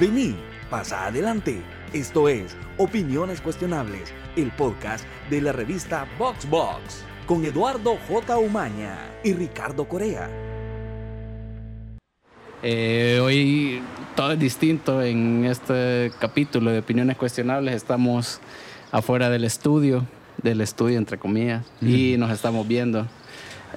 Vení, pasa adelante. Esto es Opiniones Cuestionables, el podcast de la revista VoxBox, con Eduardo J. Umaña y Ricardo Corea. Eh, hoy todo es distinto en este capítulo de Opiniones Cuestionables. Estamos afuera del estudio, del estudio entre comillas, y nos estamos viendo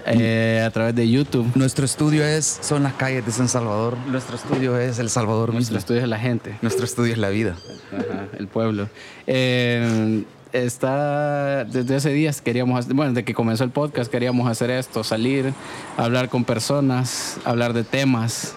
eh, a través de YouTube. Nuestro estudio es, son las calles de San Salvador. Nuestro estudio es El Salvador Nuestro mismo. estudio es la gente, Nuestro estudio es la vida. Ajá, el pueblo. Eh, está desde hace días queríamos, bueno, desde que comenzó el podcast queríamos hacer esto, salir, hablar con personas, hablar de temas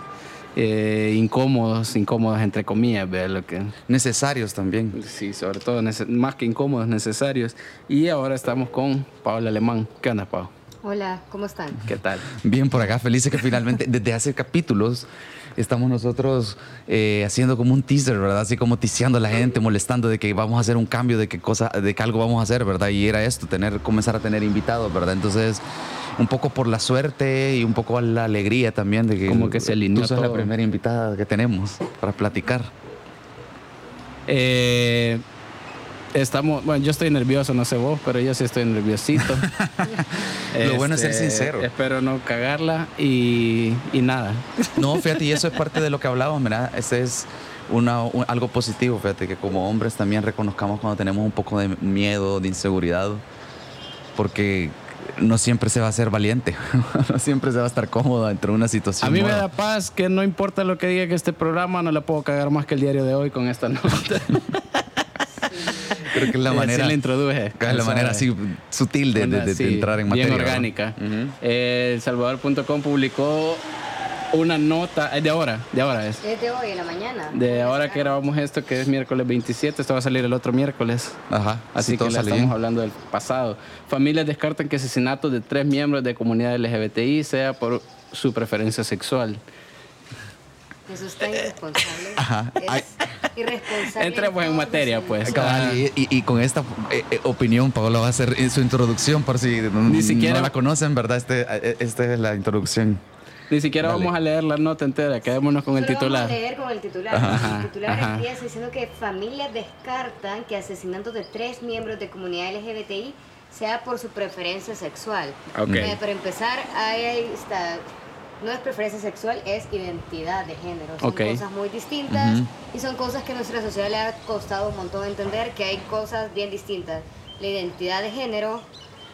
eh, incómodos, incómodos entre comillas, ¿verdad? Lo que, Necesarios también. Sí, sobre todo, más que incómodos, necesarios. Y ahora estamos con Paola Alemán. ¿Qué onda, Pau? Hola, ¿cómo están? ¿Qué tal? Bien por acá, felices que finalmente, desde hace capítulos, estamos nosotros eh, haciendo como un teaser, ¿verdad? Así como tiseando a la gente, molestando de que vamos a hacer un cambio, de que cosa, de que algo vamos a hacer, ¿verdad? Y era esto, tener, comenzar a tener invitados, ¿verdad? Entonces, un poco por la suerte y un poco la alegría también de que Como que se alineó tú sos la primera invitada que tenemos para platicar. Eh, estamos, bueno, yo estoy nervioso, no sé vos, pero yo sí estoy nerviosito. Lo bueno es ser Este, sincero. Espero no cagarla y, y nada. No, fíjate, y eso es parte de lo que hablábamos, ¿verdad? Ese es una, un- algo positivo, fíjate, que como hombres también reconozcamos cuando tenemos un poco de miedo, de inseguridad, porque no siempre se va a ser valiente, no siempre se va a estar cómodo entre una situación A mí me da paz que no importa lo que diga que este programa, no le puedo cagar más que el diario de hoy con esta nota. Creo que es la manera, la introduje. es la manera así sutil de, de- de- de Sí, entrar en materia. Bien orgánica. Ujú. Eh, El Salvador.com publicó una nota, es de ahora, de ahora es. Es de hoy, en la mañana. De ahora que grabamos esto, que es miércoles 27, esto va a salir el otro miércoles. Ajá, Así sí, que la estamos bien. hablando del pasado. Familias descartan que asesinatos de tres miembros de comunidad LGBTI sea por su preferencia sexual. Eso está irresponsable. Ajá. Es irresponsable. Entremos en materia, pues. Ah. y, y- y con esta eh, eh, opinión, Paola va a hacer eh, su introducción, por si Ni siquiera- no la conocen, ¿verdad? Este, eh, esta es la introducción. Ni siquiera Dale. vamos a leer la nota entera, quedémonos con el Solo titular. Vamos a leer con el titular. Ajá, el titular ajá. empieza diciendo que familias descartan que asesinatos de tres miembros de comunidad LGBTI sea por su preferencia sexual. Ok. Eh, para empezar, ahí está. No es preferencia sexual, es identidad de género. Son Ok. cosas muy distintas Ujú. y son cosas que a nuestra sociedad le ha costado un montón entender que hay cosas bien distintas. La identidad de género,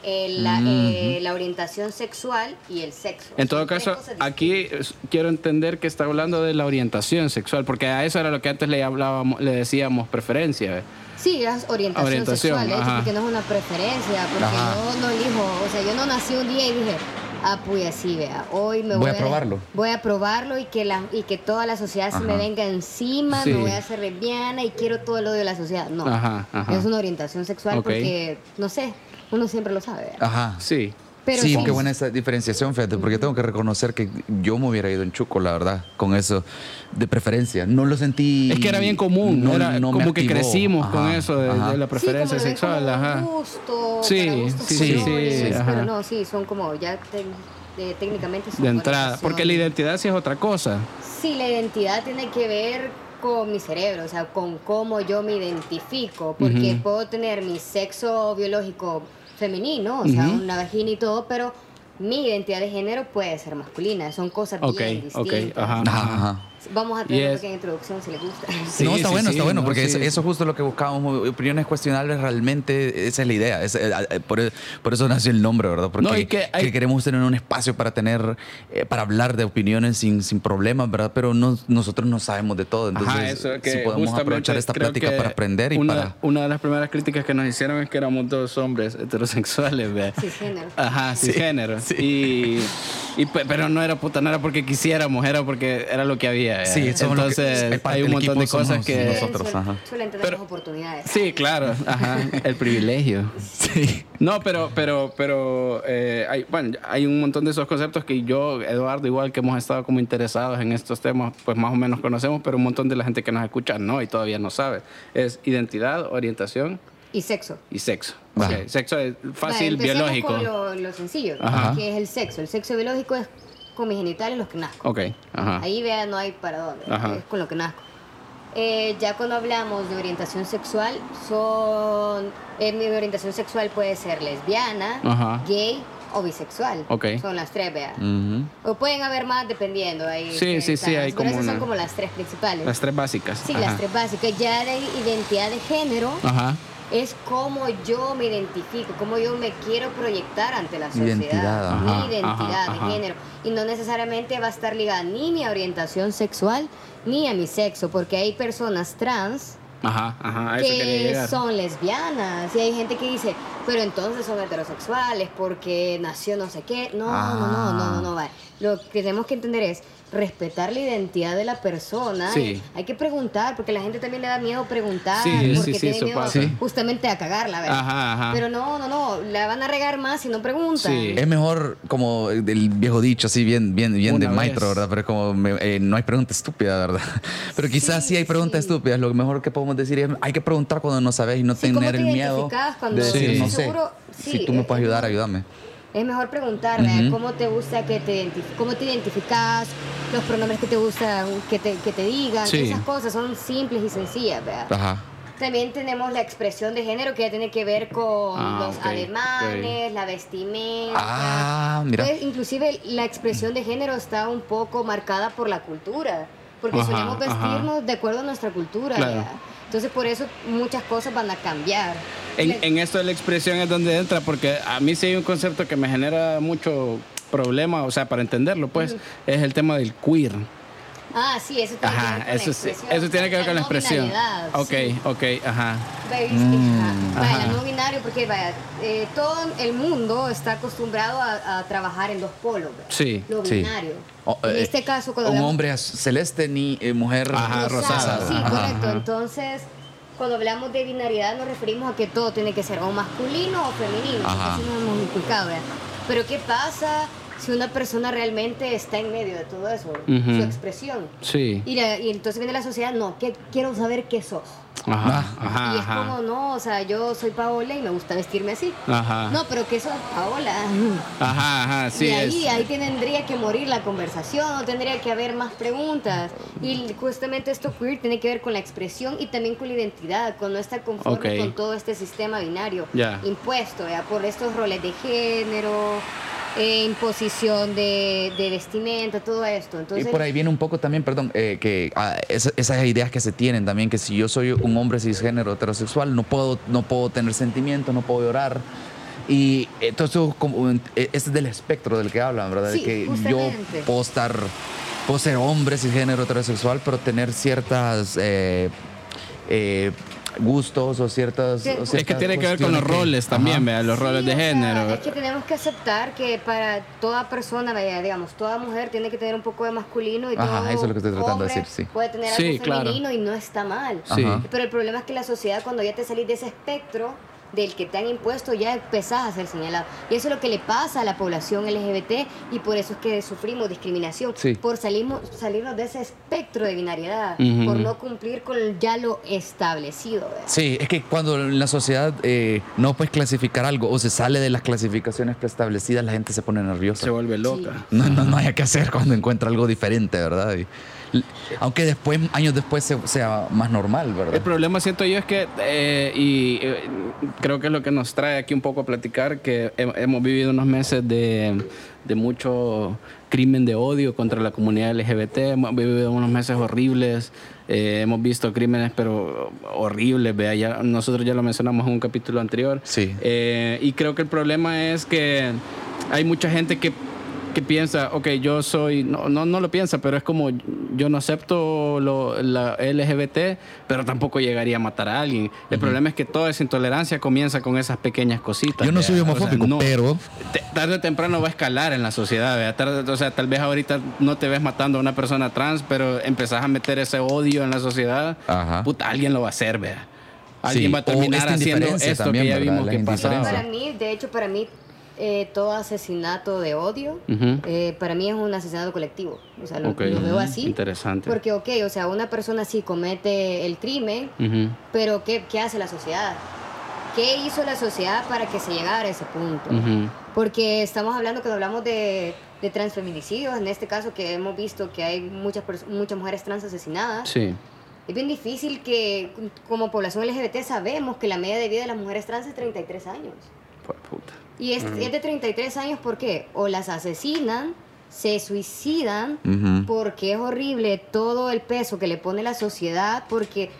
eh, la, eh, la orientación sexual y el sexo. En todo Son caso, aquí quiero entender que está hablando de la orientación sexual, porque a eso era lo que antes le hablábamos, le decíamos preferencia. ¿eh? Sí, es orientación, Orientación, sexual, porque no es una preferencia, porque yo no elijo, o sea, yo no nací un día y dije, ah, pues así, vea, hoy me Voy voy, a probarlo. Voy a probarlo y que, la, y que toda la sociedad se me venga encima, Sí. me voy a hacer lesbiana y quiero todo el odio de la sociedad. No, Ajá, ajá. es una orientación sexual porque, no sé, uno siempre lo sabe. Ajá. Sí. Pero sí, sí. qué buena esa diferenciación, fíjate, porque tengo que reconocer que yo me hubiera ido en chuco, la verdad, con eso de preferencia. No lo sentí. Es que era bien común, no- era no como que crecimos con eso de, la Sí, preferencia sexual, como ajá. gusto, Sí, sí, sí, ajá. pero no, sí, son como ya te- de- técnicamente son De entrada, porque la identidad sí es otra cosa. Sí, la identidad tiene que ver con mi cerebro, o sea, con cómo yo me identifico, porque puedo tener mi sexo biológico femenino, o sea, una vagina y todo, pero mi identidad de género puede ser masculina, son cosas Ok, bien ok, distintas. ajá. Ajá, ajá. Vamos a tener una pequeña introducción si les gusta. Sí, no, está sí, bueno, sí, está bueno, no, porque sí. es- eso es justo lo que buscábamos. Opiniones cuestionables, realmente esa es la idea. es- eh, eh, por, por eso nació el nombre, ¿verdad? Porque No, y que hay- queremos tener un espacio para tener, eh, para hablar de opiniones sin, sin problemas, ¿verdad? Pero no, nosotros no sabemos de todo. Entonces, Ajá, eso que si podemos aprovechar esta plática que para aprender y una, para. Una de las primeras críticas que nos hicieron es que éramos dos hombres heterosexuales, ¿ve? Cisgénero. Ajá, Sí, cisgénero. sí. Y, y pe- pero no era puta, no era porque quisiéramos, era porque era lo que había. ¿Eh? Sí, somos los que- entonces es parte hay un montón de cosas que nosotros. Suelen- ajá. Suelen tener Pero- las oportunidades. Sí, claro, ajá, el privilegio. Sí. No, pero, pero, pero eh, hay, bueno, hay un montón de esos conceptos que yo, Eduardo, igual que hemos estado como interesados en estos temas, pues más o menos conocemos, pero un montón de la gente que nos escucha no y todavía no sabe. Es identidad, orientación Y sexo. y sexo. Va. Ok, Sexo es fácil, Va, empecemos biológico. con lo, lo sencillo, Ajá. que es el sexo. El sexo biológico es con mis genitales los que nazco. Ok, ajá. Ahí vea, no hay para dónde. Ajá. Es con lo que nazco. Eh, ya cuando hablamos de orientación sexual, son. eh, mi orientación sexual puede ser lesbiana, Ajá. gay o bisexual. Ok. Son las tres, vea. O pueden haber más dependiendo. Ahí, Sí, eh, sí, sí, hay Pero como esas son una- como las tres principales. Las tres básicas. Sí, Ajá. las tres básicas. Ya de identidad de género Ajá. Es cómo yo me identifico, cómo yo me quiero proyectar ante la sociedad. Identidad, ajá. mi identidad Ajá, de ajá. género. Y no necesariamente va a estar ligada ni a mi orientación sexual ni a mi sexo, porque hay personas trans Ajá, ajá. Que son lesbianas y hay gente que dice, pero entonces son heterosexuales porque nació no sé qué. No, no, no, no, no, no, vale. Lo que tenemos que entender es respetar la identidad de la persona. Sí. Hay que preguntar, porque a la gente también le da miedo preguntar, Sí, porque sí, sí, tiene eso miedo pasa. Justamente a cagarla, ¿verdad? Ajá, ajá. Pero no, no, no, la van a regar más si no preguntan. Sí. Es mejor como el viejo dicho, así bien, bien, bien de maestro. ¿verdad? Pero es como me- eh, no hay pregunta estúpida, ¿verdad? Pero quizás sí, Sí, hay preguntas sí. estúpidas. Lo mejor que podemos decir es hay que preguntar cuando no sabes y no Sí, ¿cómo tener te el miedo cuando de decir Sí. no sé. si tú me es- puedes es ayudar, ayúdame. Es mejor preguntar. Ujú. ¿Cómo te gusta que te cómo te identificas? Los pronombres que te gustan que te, que te digan. Sí. Esas cosas son simples y sencillas, ¿verdad? Ajá. También tenemos la expresión de género que ya tiene que ver con Ah, los ok, ademanes, la vestimenta. Ah, mira. Entonces, inclusive la expresión de género está un poco marcada por la cultura, porque Ajá, solemos ajá. vestirnos de acuerdo a nuestra cultura. Claro. ¿verdad? Entonces por eso muchas cosas van a cambiar. En, en esto de la expresión es donde entra, porque a mí sí hay un concepto que me genera mucho problema, o sea, para entenderlo, pues, es el tema del queer. Ah, sí, eso tiene que ver Ajá, con eso la sí, expresión. eso tiene que ver con la no expresión. Ok, sí. ok, ajá. Vaya, Mm. ajá. Vaya, Ajá. no binario, porque vaya, eh, todo el mundo está acostumbrado a, a trabajar en dos polos. ¿verdad? Sí, Lo sí. binario. O, en eh, este caso, cuando un hablamos- hombre celeste ni eh, mujer Ajá, rosada. Sí, Ajá. correcto. Ajá. Entonces, cuando hablamos de binariedad nos referimos a que todo tiene que ser o masculino o femenino. Ajá. Así nos hemos inculcado, ¿verdad? Pero ¿qué pasa si una persona realmente está en medio de todo eso? Su expresión. sí. Y, la- y entonces viene la sociedad, no, que quiero saber qué sos. Ajá, ajá, y es como, no, o sea, yo soy Paola y me gusta vestirme así. Ajá. No, pero ¿qué sos Paola? Ajá, ajá, sí y ahí, es. ahí tendría que morir la conversación, no tendría que haber más preguntas. Y justamente esto queer tiene que ver con la expresión y también con la identidad, con no estar conforme con todo este sistema binario impuesto, ¿ya? por estos roles de género, eh, imposición de, de vestimenta, todo esto. Entonces, y por ahí viene un poco también, perdón, eh, que ah, esa- esas ideas que se tienen también, que si yo soy un hombre cisgénero heterosexual, no puedo, no puedo tener sentimientos, no puedo llorar. Y entonces, como, eh, este es del espectro del que hablan, ¿verdad? Sí, de que justamente. yo puedo estar, puedo ser hombre cisgénero heterosexual, pero tener ciertas eh, eh, gustos o ciertas. O Es que Es que ciertas tiene que ver con los que- roles también, vea, los Sí, roles de o sea, género. es que tenemos que aceptar que para toda persona, vaya, digamos, toda mujer tiene que tener un poco de masculino y Ajá, todo eso es lo que estoy tratando de decir, sí. Puede tener Sí, algo claro. femenino y no está mal. Sí. Pero el problema es que la sociedad, cuando ya te salís de ese espectro del que te han impuesto, ya empezás a ser señalado. Y eso es lo que le pasa a la población LGBT y por eso es que sufrimos discriminación. Sí. Por salimos, salirnos de ese espectro de binariedad, por no cumplir con ya lo establecido. ¿verdad? Sí, es que cuando en la sociedad eh, no puedes clasificar algo o se sale de las clasificaciones preestablecidas, la gente se pone nerviosa. Se vuelve loca. No, no, no hay que hacer cuando encuentra algo diferente, ¿verdad? Y- aunque después, años después, se- sea más normal, ¿verdad? El problema siento yo es que, eh, y eh, creo que es lo que nos trae aquí un poco a platicar, que he- hemos vivido unos meses de, de mucho crimen de odio contra la comunidad LGBT, hemos vivido unos meses horribles, eh, hemos visto crímenes pero horribles, vea, ya, nosotros ya lo mencionamos en un capítulo anterior. Sí. Eh, y creo que el problema es que hay mucha gente que, que piensa, ok, yo soy, no, no, no lo piensa, pero es como yo no acepto lo, la LGBT, pero tampoco llegaría a matar a alguien. El problema es que toda esa intolerancia comienza con esas pequeñas cositas. Yo no soy O sea, homofóbico, no. pero Te- tarde o temprano va a escalar en la sociedad. Tarde- o sea, tal vez ahorita no te ves matando a una persona trans, pero empezás a meter ese odio en la sociedad, Ajá. puta, alguien lo va a hacer, vea. Alguien Sí, va a terminar esta haciendo esto también, que ya ¿verdad? vimos La que pasaba. indiferencia. Para mí, de hecho, para mí, eh, todo asesinato de odio, eh, para mí es un asesinato colectivo. O sea, lo, veo así. Interesante. Porque, ok, o sea, una persona sí comete el crimen, pero ¿qué, qué hace la sociedad? ¿Qué hizo la sociedad para que se llegara a ese punto? Porque estamos hablando, cuando hablamos de, de transfeminicidios, en este caso que hemos visto que hay muchas, muchas mujeres trans asesinadas, Sí. Es bien difícil que como población LGBT sabemos que la media de vida de las mujeres trans es 33 años. Pues, puta. Y es, es de 33 años porque o las asesinan, se suicidan, porque es horrible todo el peso que le pone la sociedad, porque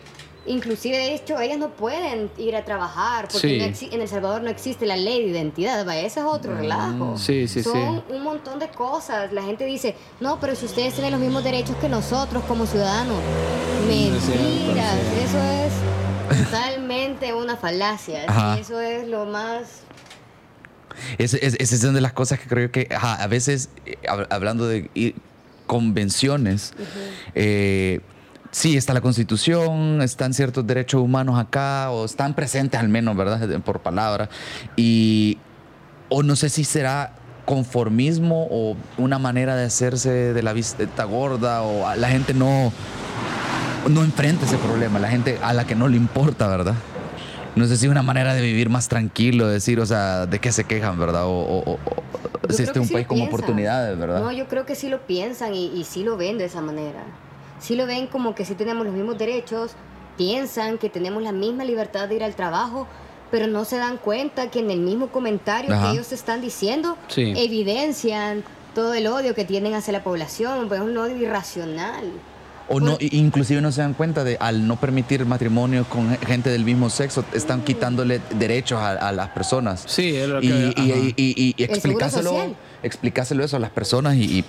inclusive de hecho ellas no pueden ir a trabajar, porque Sí. no en El Salvador no existe la ley de identidad, vaya, ese es otro relajo. Sí, sí, Son un montón de cosas. La gente dice, no, pero si ustedes tienen los mismos derechos que nosotros como ciudadanos. cierto, Mentiras, eso es totalmente una falacia. Ajá. Eso es lo más Es, es, esa es una de las cosas que creo que ajá, a veces, eh, hab- hablando de convenciones, eh, sí, está la constitución, están ciertos derechos humanos acá, o están presentes al menos, ¿verdad? Por palabra. Y, o no sé si será conformismo o una manera de hacerse de la vista gorda, o la gente no, no enfrenta ese problema, la gente a la que no le importa, ¿verdad? No sé si una manera de vivir más tranquilo, decir, o sea, de qué se quejan, ¿verdad? O, o- o- este es un sí país con oportunidades, ¿verdad? No, yo creo que sí lo piensan y, y sí lo ven de esa manera. Sí lo ven como que sí tenemos los mismos derechos, piensan que tenemos la misma libertad de ir al trabajo, pero no se dan cuenta que en el mismo comentario Ajá. que ellos están diciendo, Sí. evidencian todo el odio que tienen hacia la población, pues es un odio irracional. O no, inclusive no se dan cuenta de al no permitir matrimonios con gente del mismo sexo, están Mm. quitándole derechos a, a las personas. Sí, es lo y, que- y- y- y- y eso a las personas y,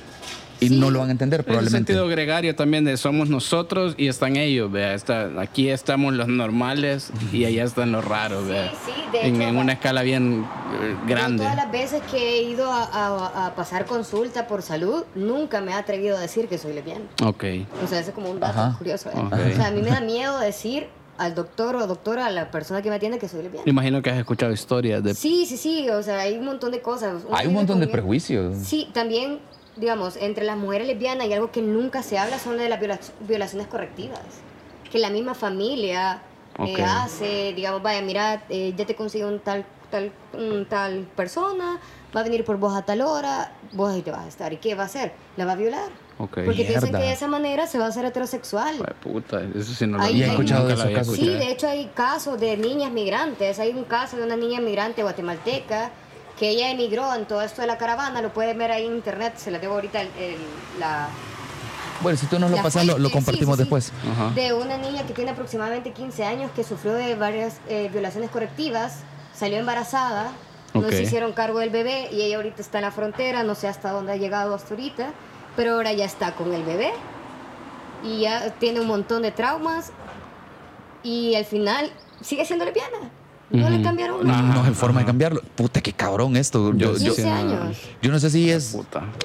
y- Sí. no lo van a entender Es el probablemente. sentido gregario también de somos nosotros y están ellos, vea. Está, aquí estamos los normales y allá están los raros, vea. sí, de en, hecho, en una escala bien eh, grande. todas las veces que he ido a, a- a pasar consulta por salud, nunca me he atrevido a decir que soy lesbiana. Ok. O sea, ese es como un dato Ajá. curioso. ¿eh? Ok. O sea, a mí me da miedo decir al doctor o doctora, a la persona que me atiende que soy lesbiana. Imagino que has escuchado historias de... Sí, sí, sí, o sea, hay un montón de cosas. Uno Hay un montón de prejuicios. Sí, también, digamos, entre las mujeres lesbianas y algo que nunca se habla son de las viola- violaciones correctivas. Que la misma familia eh, Ok. hace, digamos, vaya, mira, eh, ya te consigo un tal, tal, un tal persona, va a venir por vos a tal hora, vos ahí te vas a estar. ¿Y qué va a hacer? La va a violar. Ok. Porque piensan Mierda. que de esa manera se va a hacer heterosexual. Ay, puta, eso sí no lo Ahí- ¿Y has hay- escuchado nunca de esos había casos? Sí, escuchado. de hecho hay casos de niñas migrantes. Hay un caso de una niña migrante guatemalteca que ella emigró en todo esto de la caravana. Lo pueden ver ahí en internet. Se la debo ahorita el- el- la, Bueno, si tú nos lo pasas, lo, fuente. lo Sí, compartimos sí, sí. después. Ajá. De una niña que tiene aproximadamente 15 años que sufrió de varias eh, violaciones correctivas. Salió embarazada. No Ok. se hicieron cargo del bebé y ella ahorita está en la frontera. No sé hasta dónde ha llegado hasta ahorita. Pero ahora ya está con el bebé. Y ya tiene un montón de traumas. Y al final sigue siendo lesbiana. No le cambiaron Ajá. nada. No hay forma de cambiarlo. Puta, qué cabrón esto. Yo, yo, 15 sí, no. años. yo no sé si es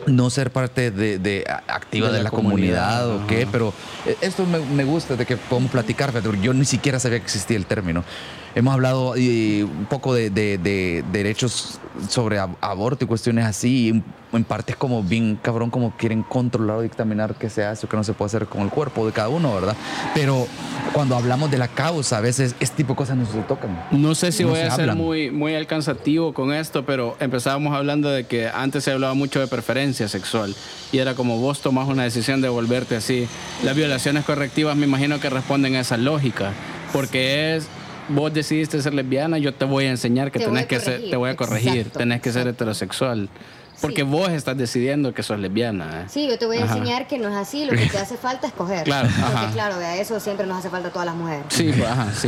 no ser parte de, de- activa De de, la la, comunidad, comunidad, o qué, pero eh, esto me, me gusta de que podemos platicar, yo ni siquiera sabía que existía el término. Hemos hablado eh, un poco de, de- de derechos sobre ab- aborto y cuestiones así, y en, en parte es como bien cabrón, como quieren controlar o dictaminar qué se hace o qué no se puede hacer con el cuerpo de cada uno, ¿verdad? Pero cuando hablamos de la causa, a veces este tipo de cosas no se tocan. No sé si No voy se a ser muy, muy alcanzativo con esto, pero empezábamos hablando de que antes se hablaba mucho de preferencia sexual y era como vos tomás una decisión de volverte así. Las violaciones correctivas me imagino que responden a esa lógica, porque es vos decidiste ser lesbiana, yo te voy a enseñar que Te tenés a que ser, te voy a corregir, exacto, tenés que ser heterosexual, porque Sí. vos estás decidiendo que sos lesbiana. ¿eh? Sí, yo te voy a Ajá. enseñar que no es así. Lo que te hace falta es coger. Claro, Porque ajá. claro, vea, eso siempre nos hace falta a todas las mujeres. Sí, pues, ajá, sí.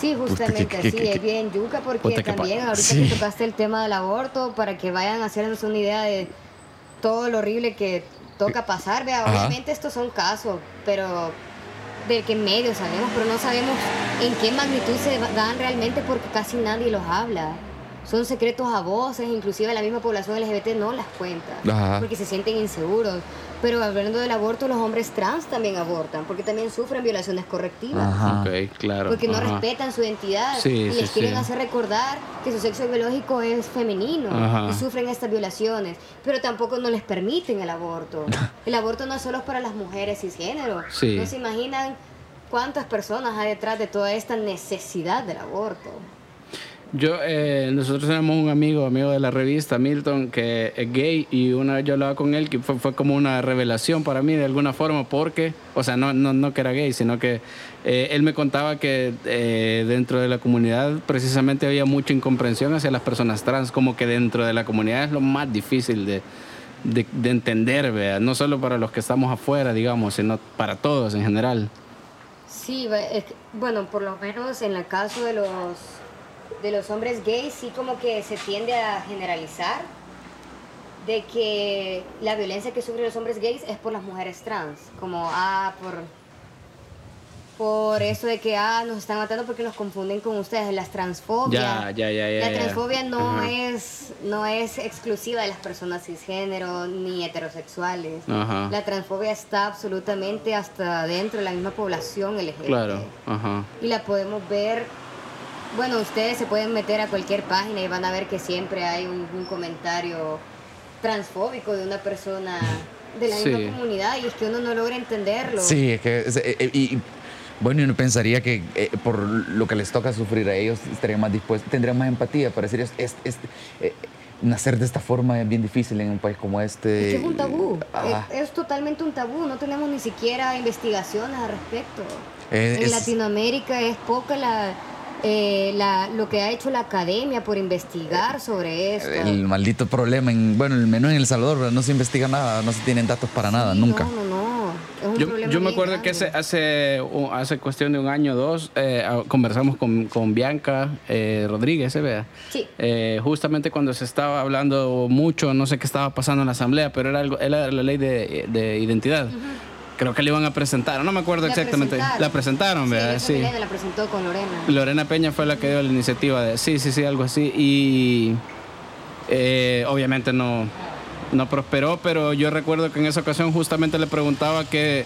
Sí, justamente qué- es bien yuca porque Puta, también ahorita Sí. que tocaste el tema del aborto, para que vayan haciéndose una idea de todo lo horrible que toca pasar, vea, Ajá. obviamente estos son casos, pero de qué medio sabemos, pero no sabemos en qué magnitud se dan realmente porque casi nadie los habla. Son secretos a voces, inclusive la misma población LGBT no las cuenta, Ajá. porque se sienten inseguros. Pero hablando del aborto, los hombres trans también abortan, porque también sufren violaciones correctivas Ajá. Ok, claro. porque no ajá. respetan su identidad Sí, y sí, les quieren sí. hacer recordar que su sexo biológico es femenino Ajá. y sufren estas violaciones, pero tampoco no les permiten el aborto. El aborto no es solo para las mujeres cisgénero. Sí. No se imaginan cuántas personas hay detrás de toda esta necesidad del aborto. Yo, eh, nosotros tenemos un amigo, amigo de la revista, Milton, que es gay y una vez yo hablaba con él que fue, fue como una revelación para mí de alguna forma porque, o sea, no, no, no que era gay, sino que eh, él me contaba que eh, dentro de la comunidad precisamente había mucha incomprensión hacia las personas trans, como que dentro de la comunidad es lo más difícil de, de, de entender, ¿vea? no solo para los que estamos afuera, digamos, sino para todos en general. Sí, bueno, por lo menos en el caso de los, de los hombres gays, sí como que se tiende a generalizar de que la violencia que sufren los hombres gays es por las mujeres trans, como, ah, por, por eso de que, ah, nos están matando porque nos confunden con ustedes, las transfobias. Ya, ya, ya, ya, La transfobia no Ajá. es, no es exclusiva de las personas cisgénero ni heterosexuales. Ajá. La transfobia está absolutamente hasta dentro de la misma población LGBT. Claro, ajá. Y la podemos ver, bueno, ustedes se pueden meter a cualquier página y van a ver que siempre hay un, un comentario transfóbico de una persona de la Sí. misma comunidad y es que uno no logra entenderlo. Sí, es que. es- eh, eh, y, bueno, uno pensaría que eh, por lo que les toca sufrir a ellos estarían más dispuestos, tendrían más empatía para decir, es, es- es- eh, nacer de esta forma es bien difícil en un país como este. Es que es un tabú, Ajá. es, es totalmente un tabú, no tenemos ni siquiera investigaciones al respecto. En Latinoamérica es poca la, eh, la, lo que ha hecho la academia por investigar sobre esto. El maldito problema, en, bueno, el menú en El Salvador, ¿verdad? no se investiga nada, no se tienen datos para nada, Sí, nunca. No, no, no. Yo, me acuerdo que hace, hace, un- hace cuestión de un año o dos eh, conversamos con, con Bianca eh, Rodríguez, ¿se vea? Sí. Eh, justamente cuando se estaba hablando mucho, no sé qué estaba pasando en la asamblea, pero era, algo, era la ley de, de identidad. Creo que le iban a presentar, no me acuerdo La exactamente. presentaron. La presentaron, ¿verdad? Sí. La presentó con Lorena. Lorena Peña fue la que dio la iniciativa de sí, sí, sí, algo así. Y eh, obviamente no, no prosperó, pero yo recuerdo que en esa ocasión justamente le preguntaba que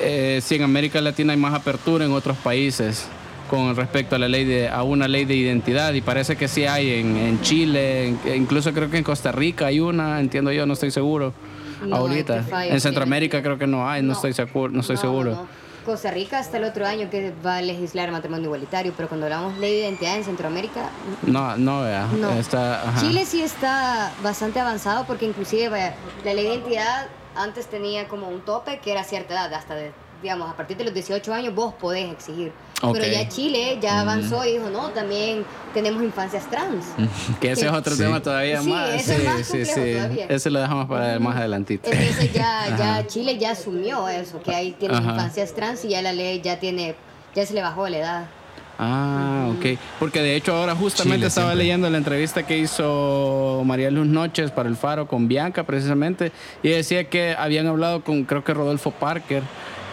eh, si en América Latina hay más apertura en otros países con respecto a la ley de a una ley de identidad y parece que sí hay en, en Chile, en- incluso creo que en Costa Rica hay una, entiendo yo, no estoy seguro. No, ahorita. En Centroamérica creo que no hay, no, estoy seguro, no estoy seguro. Costa Rica hasta el otro año que va a legislar matrimonio igualitario, pero cuando hablamos ley de identidad en Centroamérica, No, no, vea. no. Está, ajá. Chile sí está bastante avanzado porque inclusive vaya, la ley de identidad antes tenía como un tope que era cierta edad, hasta de, digamos, a partir de los 18 años vos podés exigir. Ok. Pero ya Chile ya avanzó y dijo, no, también tenemos infancias trans. Que ese es otro Sí. tema todavía Sí, más. ese es más complejo todavía. Ese lo dejamos para más adelantito. Entonces ya, ya Chile ya asumió eso, que ahí tienen Ajá. infancias trans y ya la ley ya tiene, ya se le bajó la edad. Ah, ok. Porque de hecho ahora justamente Chile estaba siempre. leyendo la entrevista que hizo María Luz Noches para El Faro con Bianca precisamente y decía que habían hablado con creo que Rodolfo Parker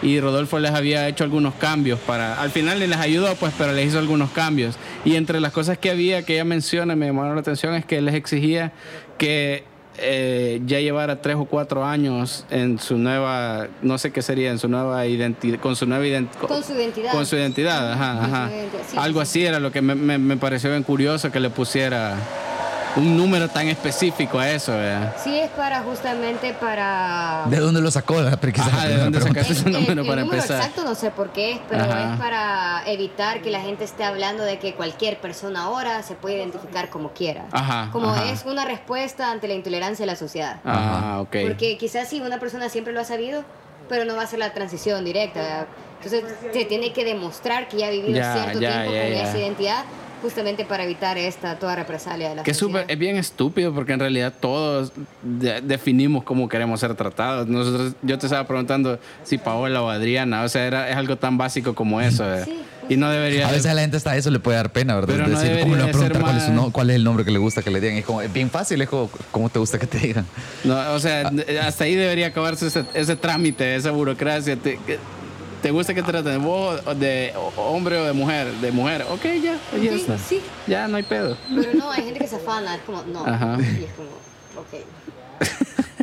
y Rodolfo les había hecho algunos cambios para al final les ayudó pues pero les hizo algunos cambios y entre las cosas que había que ella menciona me llamaron la atención es que les exigía que eh, ya llevara tres o cuatro años en su nueva no sé qué sería en su nueva identidad con su nueva identidad Con su identidad. con su identidad, ajá, ajá. Algo sí, sí. así era lo que me, me- me pareció bien curioso que le pusiera un número tan específico a eso, ¿verdad? Sí, es para justamente para... ¿De dónde lo sacó? Ajá, ¿de dónde sacaste ese El- el- número el para número empezar? exacto no sé por qué es, pero Ajá. es para evitar que la gente esté hablando de que cualquier persona ahora se puede identificar como quiera. Ajá, Como ajá. es una respuesta ante la intolerancia de la sociedad. Ah, ok. Porque quizás sí, una persona siempre lo ha sabido, pero no va a ser la transición directa. ¿verdad? Entonces se tiene que demostrar que ya ha vivido Ya, cierto ya, tiempo ya, con ya. esa identidad, justamente para evitar esta toda represalia de la Que súper, es bien estúpido porque en realidad todos de- definimos cómo queremos ser tratados. Nosotros, yo te estaba preguntando si Paola o Adriana, o sea, era, es algo tan básico como eso. ¿verdad? Sí, y no debería A veces a la gente hasta eso le puede dar pena, ¿verdad? Pero no decir, ¿cómo le preguntar cuál es, no- cuál es el nombre que le gusta que le digan? Es como, es bien fácil, es como, ¿cómo te gusta que te digan? No, o sea, hasta ahí debería acabarse ese, ese trámite, esa burocracia. ¿Te, que- ¿te gusta que te traten vos de hombre o de mujer? De mujer, ok, ya, ya Sí, está. sí. Ya, no hay pedo. Pero no, hay gente que se afana, es como, no. Ajá. Y es como, ok.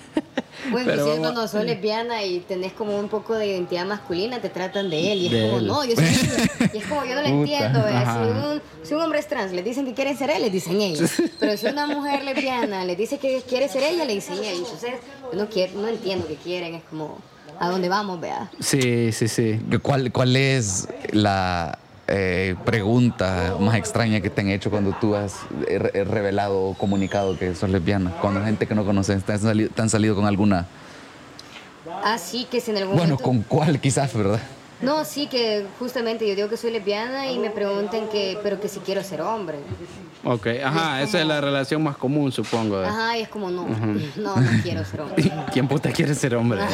Bueno, inclusive cuando sos lesbiana y tenés como un poco de identidad masculina, te tratan de él. Y es De como, él. no, yo soy Y es como, yo no lo entiendo. Si, un, si un hombre es trans, le dicen que quieren ser él, les dicen ellos. Pero si una mujer lesbiana le dice que quiere ser ella, le dicen ellos. Entonces, no, quiero, no entiendo qué quieren. Es como, ¿a dónde vamos, vea? Sí, sí, sí. ¿Cuál, cuál es la, eh, pregunta más extraña que te han hecho cuando tú has eh, re- eh, revelado o comunicado que sos lesbiana? Cuando gente que no conoces te han salido, te han salido con alguna... Ah, sí, que si en algún Bueno, momento... ¿con cuál quizás, verdad? No, sí, que justamente yo digo que soy lesbiana y me preguntan que, pero que si quiero ser hombre. Ok, ajá, esa es la relación más común, supongo. de- Ajá, y es como, no, no, no quiero ser hombre. ¿Quién puta quiere ser hombre?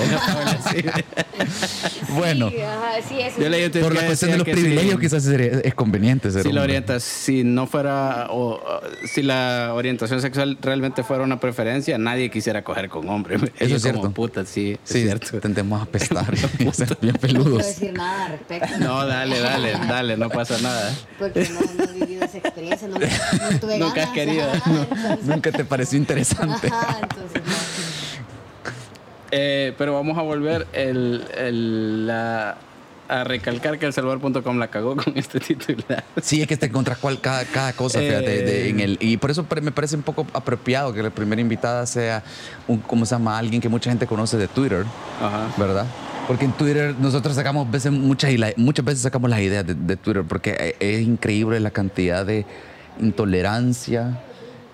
Bueno, Sí, ajá, sí, eso Yo tweet por la que cuestión de los privilegios quizás sería- es conveniente ser si la hombre. orienta, si no fuera o o si la orientación sexual realmente fuera una preferencia, nadie quisiera coger con hombre. Eso es como, cierto. Puta, sí, Sí, es cierto. tendemos a ser bien no peludos. decir nada al respecto. No, dale, dale, dale, no pasa nada. Porque no, no he vivido esa experiencia, no, no tuve Nunca has querido. ajá, entonces- Nunca te pareció interesante. Ajá, entonces no. Eh, pero vamos a volver el, el- la- a recalcar que el Salvador.com la cagó con este titular. Sí, es que te encuentras cual, cada, cada cosa, fíjate, de- en el, y por eso me parece un poco apropiado que la primera invitada sea, un, ¿cómo se llama? Alguien que mucha gente conoce de Twitter, Ajá. ¿verdad? Porque en Twitter nosotros sacamos veces, muchas, muchas veces sacamos las ideas de, de Twitter, porque e- es increíble la cantidad de intolerancia,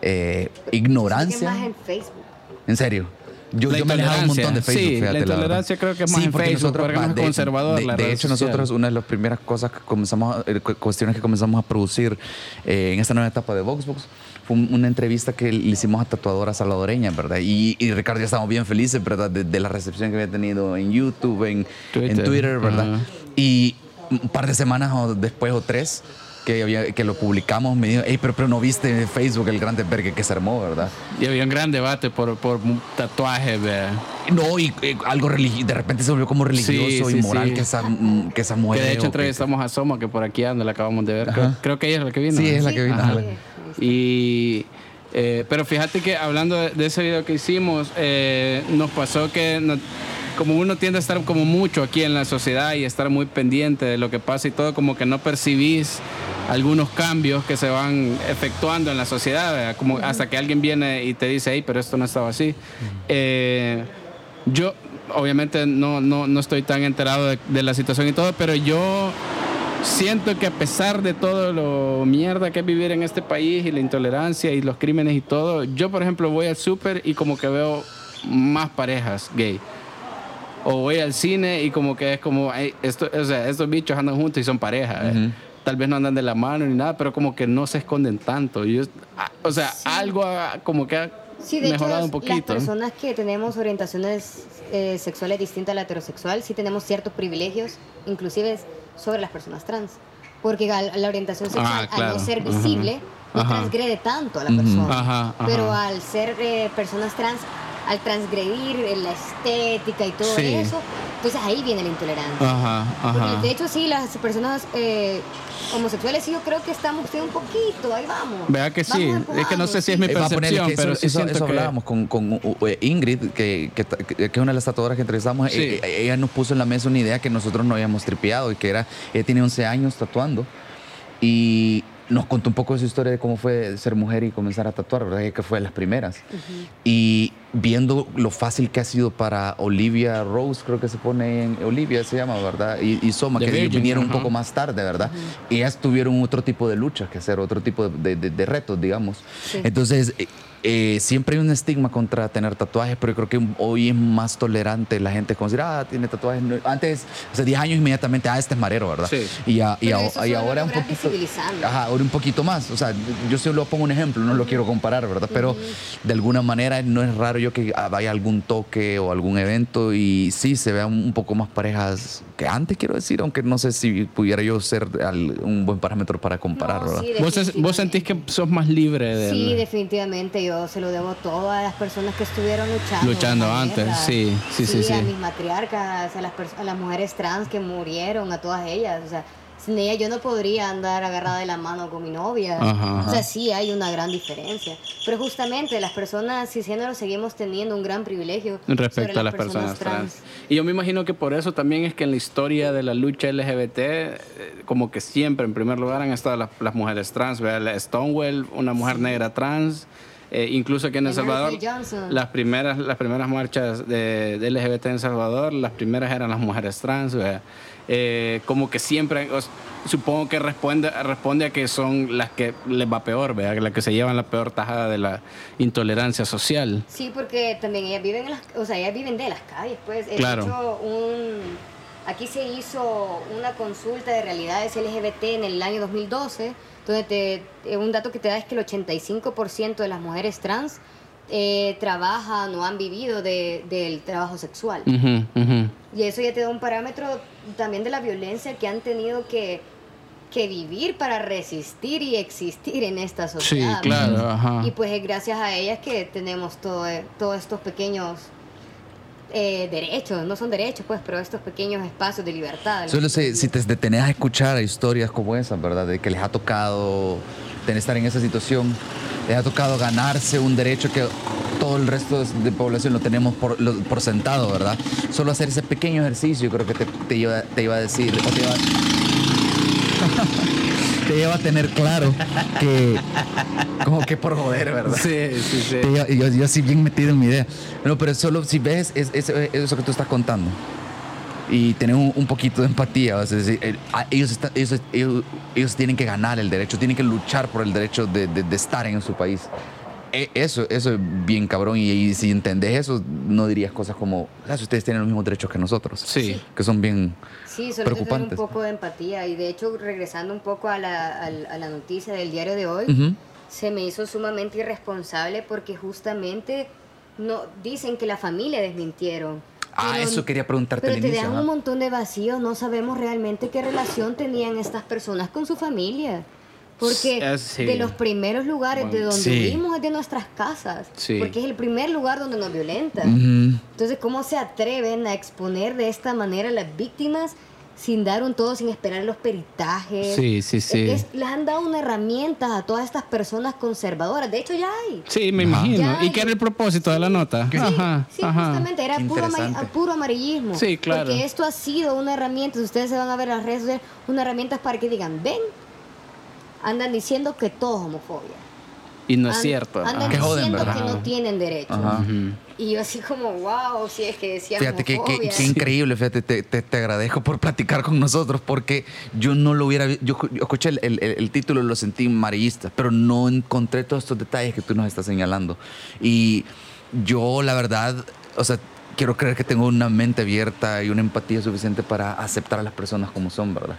eh, ignorancia. más en Facebook. En serio. Yo, La yo me he alejado un montón de intolerancia, Facebook. sí, fíjate, la verdad. intolerancia creo que es más en porque Facebook, porque es más de- conservador De, la de hecho, social. nosotros, una de las primeras cosas que comenzamos, a- eh, cu- cuestiones que comenzamos a producir eh, en esta nueva etapa de Voxbox fue un- una entrevista que le hicimos a tatuadoras salvadoreñas, ¿verdad? Y, y Ricardo ya estamos bien felices, ¿verdad? De, de la recepción que había tenido en YouTube, en Twitter. en Twitter ¿verdad? Ajá. Y un par de semanas o después o tres que, había, que lo publicamos, me dijo, hey, pero, pero no viste en Facebook el gran desvergue que se armó, ¿verdad? Y había un gran debate por, por tatuajes, vea. No, y eh, algo religioso, de repente se volvió como religioso Sí, y sí, moral sí. que esa, mm, que esa mujer. Que de hecho o que- entrevistamos a Soma, que por aquí anda, la acabamos de ver. Creo, creo que ella es la que vino. Sí, ¿no? es la que vino. Y, eh, pero fíjate que hablando de, de ese video que hicimos, eh, nos pasó que no- como uno tiende a estar como mucho aquí en la sociedad y estar muy pendiente de lo que pasa y todo, como que no percibís algunos cambios que se van efectuando en la sociedad, ¿verdad? como hasta que alguien viene y te dice, hey, pero esto no estaba así. Eh, yo, obviamente, no, no, no estoy tan enterado de, de la situación y todo, pero yo siento que a pesar de todo lo mierda que es vivir en este país y la intolerancia y los crímenes y todo, yo, por ejemplo, voy al súper y como que veo más parejas gay. O voy al cine y como que es como, "Ay, esto, o sea, estos bichos andan juntos y son pareja. ¿eh? Tal vez no andan de la mano ni nada, pero como que no se esconden tanto. Yo- ah, o sea, algo como que ha Sí, de mejorado hecho, un las personas que tenemos orientaciones eh, sexuales distintas a la heterosexual, sí tenemos ciertos privilegios, inclusive sobre las personas trans. Porque al- la orientación sexual, Ah, al claro. no ser visible, no transgrede tanto a la persona. Pero al ser eh, personas trans, al transgredir eh, la estética y todo Sí. eso, entonces ahí viene la intolerancia. Ajá, Porque, ajá. de hecho, sí, las personas eh, homosexuales, sí, yo creo que estamos sí, un poquito, ahí vamos. Vea que sí. Vamos Es que no sé si es mi Eh, va a ponerle percepción, que eso, pero sí eso- siento eso que... hablábamos con, con, uh, Ingrid, que, que, que- que es una de las tatuadoras que entrevistamos. Sí. Eh, eh, ella nos puso en la mesa una idea que nosotros no habíamos tripeado y que era, ella tiene 11 años tatuando y nos contó un poco de su historia de cómo fue ser mujer y comenzar a tatuar, ¿verdad? Que fue de las primeras. Y viendo lo fácil que ha sido para Olivia Rose, creo que se pone en Olivia, se llama, ¿verdad? Y, y Soma, The que Virgin, vinieron un poco más tarde, ¿verdad? Y ellas tuvieron otro tipo de luchas que hacer, otro tipo de, de- de retos, digamos. Sí. Entonces, eh, siempre hay un estigma contra tener tatuajes, pero yo creo que hoy es más tolerante la gente decir, ah, tiene tatuajes. No- Antes, hace 10 años inmediatamente, ah, este es marero, ¿verdad? Sí. Y, a- y a- y ahora un poquito... Ajá, ahora un poquito más. O sea, yo solo pongo un ejemplo, no lo quiero comparar, ¿verdad? Pero de alguna manera no es raro yo que ah, vaya algún toque o algún evento y sí se vean un poco más parejas que antes, quiero decir, aunque no sé si pudiera yo ser al- un buen parámetro para comparar, No, ¿verdad? sí, ¿Vos, es- vos sentís que sos más libre de Sí, definitivamente. Yo se lo debo a todas las personas que estuvieron luchando. Luchando antes, guerra. sí, sí, sí, sí. A mis matriarcas, a las, a las mujeres trans que murieron, a todas ellas. O sea, sin ellas yo no podría andar agarrada de la mano con mi novia. Ajá, O sea, sí hay una gran diferencia. Pero justamente las personas cisgénero seguimos teniendo un gran privilegio respecto sobre a las personas trans. Y yo me imagino que por eso también es que en la historia de la lucha LGBT, eh, como que siempre en primer lugar han estado las, las mujeres trans. ¿verdad? La Stonewall, una mujer negra trans. Eh, incluso aquí en El Salvador, las primeras, las primeras marchas de, de LGBT en El Salvador, las primeras eran las mujeres trans. ¿verdad? Eh, como que siempre, o supongo que responde, responde a que son las que les va peor, ¿verdad? las que se llevan la peor tajada de la intolerancia social. Sí, porque también ellas viven en las, o sea, ellas viven de las calles, pues. De Claro. hecho, un, aquí se hizo una consulta de realidades LGBT en el año 2012, donde te, eh, un dato que te da es que el 85% de las mujeres trans eh, trabajan o han vivido de- del trabajo sexual. Y eso ya te da un parámetro también de la violencia que han tenido que, que vivir para resistir y existir en esta Sí, sociedad. claro, ajá. Y pues es gracias a ellas que tenemos todo, eh, todos estos pequeños eh, derechos, no son derechos pues, pero estos pequeños espacios de libertad. Solo si, si te detenés a escuchar historias como esas, ¿verdad? De que les ha tocado estar en esa situación, les ha tocado ganarse un derecho que todo el resto de población lo tenemos por, lo- por sentado, ¿verdad? Solo hacer ese pequeño ejercicio creo que te, te, iba, te iba a decir, o te iba, te iba a tener claro que, como que por joder, ¿verdad? Sí, sí, sí. Yo, yo así bien metido en mi idea. No, pero solo si ves es, es- eso que tú estás contando y tener un, un poquito de empatía, es decir, el- a- ellos, está- ellos, ellos, ellos tienen que ganar el derecho, tienen que luchar por el derecho de, de- de estar en su país. E- Eso, eso es bien cabrón y, y si entendés eso, no dirías cosas como, "Ah, ustedes tienen los mismos derechos que nosotros, Sí. que son bien... Sí, solo que tener un preocupantes. poco de empatía. Y de hecho, regresando un poco a la, al- a la noticia del diario de hoy, Ujú. se me hizo sumamente irresponsable porque justamente no dicen que la familia desmintieron. Ah, Pero- eso quería preguntarte Pero al te inicio. dejan ajá. un montón de vacíos, no sabemos realmente qué relación tenían estas personas con su familia. Porque Eh, sí. de los primeros lugares de Bueno, donde sí. vivimos es de nuestras casas. Sí. Porque es el primer lugar donde nos violentan. Ujú. Entonces, ¿cómo se atreven a exponer de esta manera a las víctimas sin dar un todo, sin esperar los peritajes? Sí, sí, sí. Es- les han dado una herramienta a todas estas personas conservadoras. De hecho, ya hay. Sí, me Ajá. imagino. ¿Y qué era el propósito de la nota? Sí, Ajá, sí, ajá. justamente, era puro, ama- interesante. puro amarillismo. Sí, claro. Porque esto ha sido una herramienta, si ustedes se van a ver las redes sociales, una herramienta para que digan, ven, andan diciendo que todo es homofobia. Y no es cierto. Andan. Que joden, diciendo ¿verdad? que no tienen derecho. Ajá. Y yo así como, wow, si es que decían Fíjate que, que- que increíble, fíjate, te, te- te agradezco por platicar con nosotros porque yo no lo hubiera vi- yo, yo escuché el, el- el título y lo sentí amarillista, pero no encontré todos estos detalles que tú nos estás señalando. Y yo, la verdad, o sea, quiero creer que tengo una mente abierta y una empatía suficiente para aceptar a las personas como son, ¿verdad?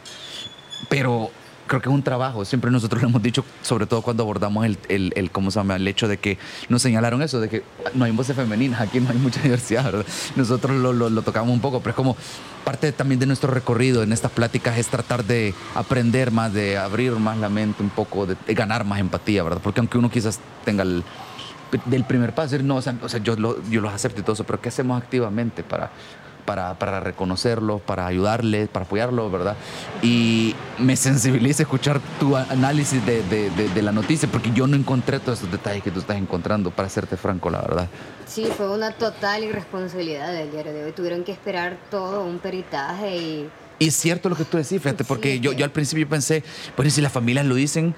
Pero creo que es un trabajo. Siempre nosotros lo hemos dicho, sobre todo cuando abordamos el, el, el- ¿cómo se llama? El hecho de que nos señalaron eso, de que no hay voces femeninas, aquí no hay mucha diversidad, ¿verdad? Nosotros lo, lo, lo tocamos un poco, pero es como parte también de nuestro recorrido en estas pláticas es tratar de aprender más, de abrir más la mente un poco, de, ganar más empatía, ¿verdad? Porque aunque uno quizás tenga el del primer paso, no, o sea, yo, lo- yo los acepto y todo eso, pero ¿qué hacemos activamente para, para, para reconocerlos, para ayudarles, para apoyarlos, verdad? Y me sensibiliza escuchar tu análisis de, de- de- de la noticia, porque yo no encontré todos esos detalles que tú estás encontrando, para serte franco, la verdad. Sí, fue una total irresponsabilidad del diario de hoy. Tuvieron que esperar todo un peritaje y... Y es cierto lo que tú decís, fíjate, Sí, porque es yo, yo al principio pensé, bueno, si las familias lo dicen,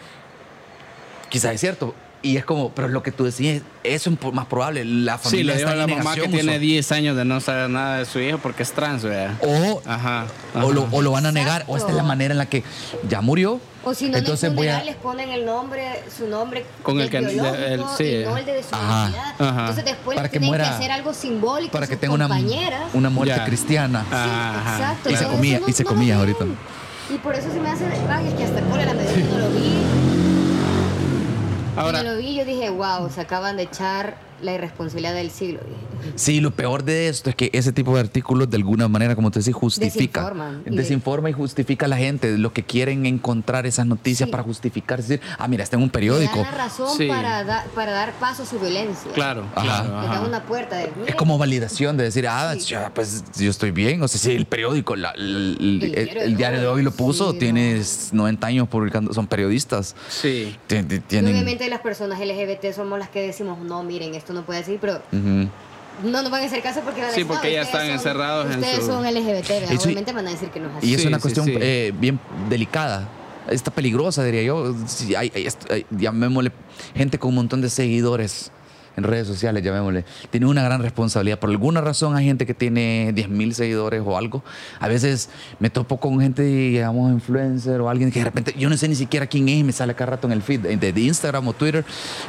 quizás es cierto. Y es como, pero lo que tú decís, eso es más probable. La Sí, familia lo dijo está la mamá que tiene o- 10 años de no saber nada de su hijo porque es trans, ¿verdad? O, Ajá. o, lo, ajá. o lo van a negar, o esta es la manera en la que ya murió. O si no entonces en voy a... les ponen el nombre, su nombre Con el que- biológico el- sí. y no el de su Ajá, identidad. ajá. Entonces después Para les que tienen que muera- hacer algo simbólico Para que tenga una, una muerte Ya. cristiana. Sí, Ajá, exacto. Y se Todo comía- eso y se comía ahorita. Y por eso se me hace, ay, es que hasta el cólera me dio cuando lo vi. Ahora, Cuando lo vi yo dije, wow, se acaban de echar la irresponsabilidad del siglo. Sí, lo peor de esto es que ese tipo de artículos de alguna manera, como te decía, justifica. Desinforman. Desinforma y justifica a la gente. Lo que quieren encontrar esas noticias Sí. para justificar. Es decir, ah, mira, está en un periódico. la razón Sí. para, da- para dar paso a su violencia. claro, Ajá. claro. Ajá. una puerta de... Es como validación de decir, ah, Sí. ya, pues yo estoy bien. O sea, si el periódico, la- el, el- El diario el de diario de hoy, lo puso, sí, tienes 90 años publicando, son periodistas. Sí. Tien- tien- Y Tienen. obviamente las personas LGBT somos las que decimos, no, miren, esto no puede decir, pero Ujú. No nos van a hacer caso porque van a Sí, decir, porque "No, ya están son- encerrados en Ustedes su- son LGBT, ¿verdad? Eso y- obviamente van a decir que no es así. Y es Sí, una sí, cuestión sí. eh, bien delicada. está peligrosa, diría yo. Sí, hay, hay- hay- llamémosle gente con un montón de seguidores en redes sociales, llamémosle. Tiene una gran responsabilidad. Por alguna razón hay gente que tiene 10 mil seguidores o algo. A veces me topo con gente, digamos, influencer o alguien que de repente yo no sé ni siquiera quién es y me sale cada rato en el feed de, de Instagram o Twitter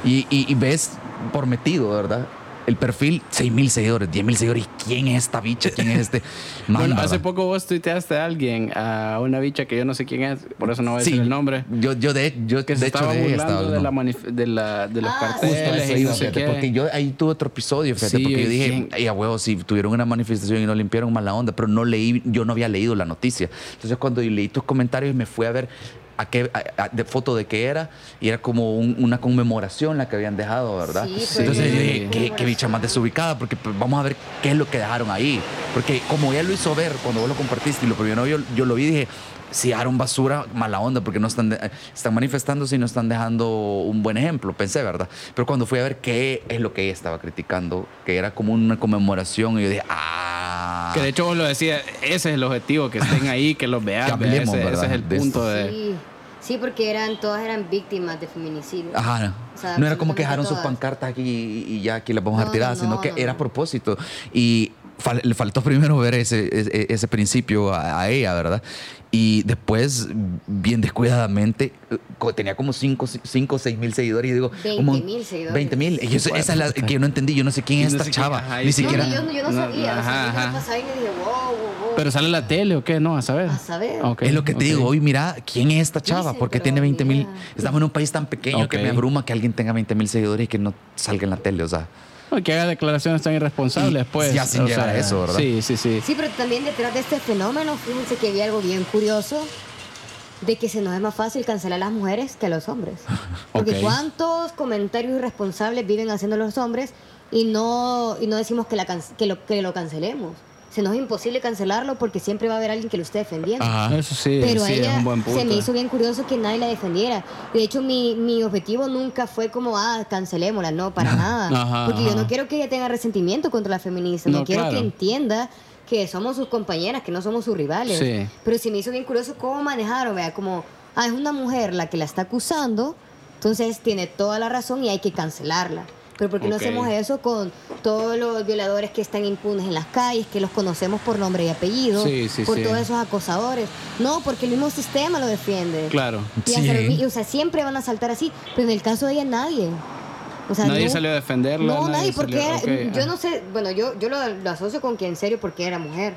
y, y- y ves por metido, ¿verdad? El perfil, 6 mil seguidores, 10 mil seguidores. ¿Y quién es esta bicha? ¿Quién es este? man, Bueno, hace poco vos tuiteaste a alguien, a una bicha que yo no sé quién es, por eso no voy a Sí, decir el nombre, Yo, yo de, yo, que de se hecho estaba de ella burlando estaba de, la de, la, de los Ah, sí. Carteles eso y iba, no sé fíjate, qué. porque yo ahí tuve otro episodio, fíjate, Sí, porque yo yo dije, dije- ay, a huevo, si tuvieron una manifestación y no limpiaron mala onda, pero no leí, yo no había leído la noticia. Entonces cuando leí tus comentarios me fui a ver a qué a- a- de foto de qué era y era como un- una conmemoración la que habían dejado, ¿verdad? Sí, Entonces yo dije, qué, qué bicha más desubicada, porque pues, vamos a ver qué es lo que dejaron ahí. Porque como ella lo hizo ver cuando vos lo compartiste y lo primero yo, yo lo vi, dije, si dejaron basura, mala onda, porque no están, de- están manifestándose y no están dejando un buen ejemplo, pensé, ¿verdad? Pero cuando fui a ver qué es lo que ella estaba criticando, que era como una conmemoración, y yo dije, ah. Que de hecho vos lo decías, ese es el objetivo, que estén ahí, que los hablemos, ese, es el de punto de... Sí, sí, porque eran, todas eran víctimas de feminicidio. Ajá. O sea, no era como que dejaron sus pancartas aquí y, y ya aquí las vamos a No, retirar, no, sino no, que no, era a no. propósito. Y fal- le faltó primero ver ese, ese, ese principio a, a ella, ¿verdad? Y después, bien descuidadamente, eh, co- tenía como 5 o 6 mil seguidores. Y digo, 20.000 seguidores. 20 mil. Y yo sé- esa es la que yo no entendí. Yo no sé quién es No esta sé quién- chava. ajá, Ni No, siquiera. no, yo, no- yo no No, sabía. o sea, ajá, ajá. pasaba y dije, wow, wow, wow. ¿Pero sale en la tele o qué? No, a saber. A saber. Ok, Es lo que te ok. digo, hoy mira, ¿quién es esta chava? Dice, ¿Por qué tiene 20 mil? mira. Estamos en un país tan pequeño que Ok. me abruma que alguien tenga 20 mil seguidores y que no salga en la tele, o sea. No, que haga declaraciones tan irresponsables, Y pues. ya sin o llegar a eso, ¿verdad? Sí, sí, sí. Sí, pero también detrás de este fenómeno, fíjense que vi algo bien curioso de que se nos es más fácil cancelar a las mujeres que a los hombres. Porque cuántos comentarios irresponsables viven haciendo los hombres y no, y no decimos que, la can- que, lo, que lo cancelemos. Se nos es imposible cancelarlo porque siempre va a haber alguien que lo esté defendiendo. Eso sí, Pero sí, a es ella un buen punto. se me hizo bien curioso que nadie la defendiera. De hecho, mi, mi objetivo nunca fue como, ah, cancelémosla, no, para nada. Ajá, Porque yo ajá. no quiero que ella tenga resentimiento contra la feminista, no, No, quiero claro. que entienda que somos sus compañeras, que no somos sus rivales. Sí. Pero sí me hizo bien curioso cómo manejaron, vea, como, ah, es una mujer la que la está acusando, entonces tiene toda la razón y hay que cancelarla. Pero ¿por qué no hacemos eso con todos los violadores que están impunes en las calles, que los conocemos por nombre y apellido, Sí, sí, por sí. todos esos acosadores? No, porque el mismo sistema lo defiende. Claro. Y o sea, siempre van a saltar así, pero en el caso de ella nadie. O sea, Nadie no- salió a defenderla. No, nadie, porque salió- yo ah. no sé, bueno, yo, yo lo, lo asocio con que en serio porque era mujer.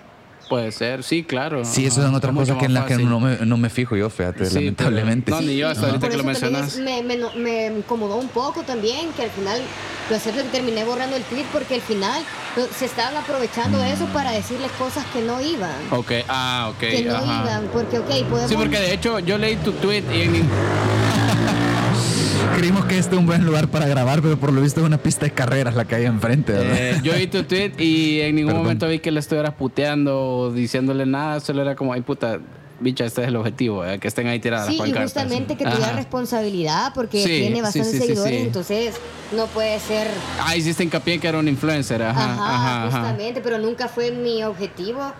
Puede ser, sí, claro. Sí, esas Ajá, son otras cosas que en las que no me, no me fijo yo, fíjate, Sí, lamentablemente. pero- no, ni yo hasta ahorita por que lo eso mencionas. me, me, me incomodó un poco también, que al final, lo acepto que terminé borrando el tweet porque al final lo- se estaban aprovechando eso para decirles cosas que no iban. Ok, ah, ok. que no ajá. iban, porque ok, podemos... Sí, porque de hecho yo leí tu tweet y en, Creímos que este es un buen lugar para grabar, pero por lo visto es una pista de carreras la que hay enfrente, ¿verdad? eh, yo vi tu tweet y en ningún Perdón. momento vi que le estuvieras puteando o diciéndole nada, solo era como, ay puta, bicha, este es el objetivo, eh, que estén ahí tiradas Sí, las y justamente que tuviera responsabilidad porque Sí, tiene bastantes sí, sí, seguidores, sí. entonces no puede ser... Ah, hiciste hincapié en que era un influencer, ajá, Ajá, ajá, ajá. justamente, pero nunca fue mi objetivo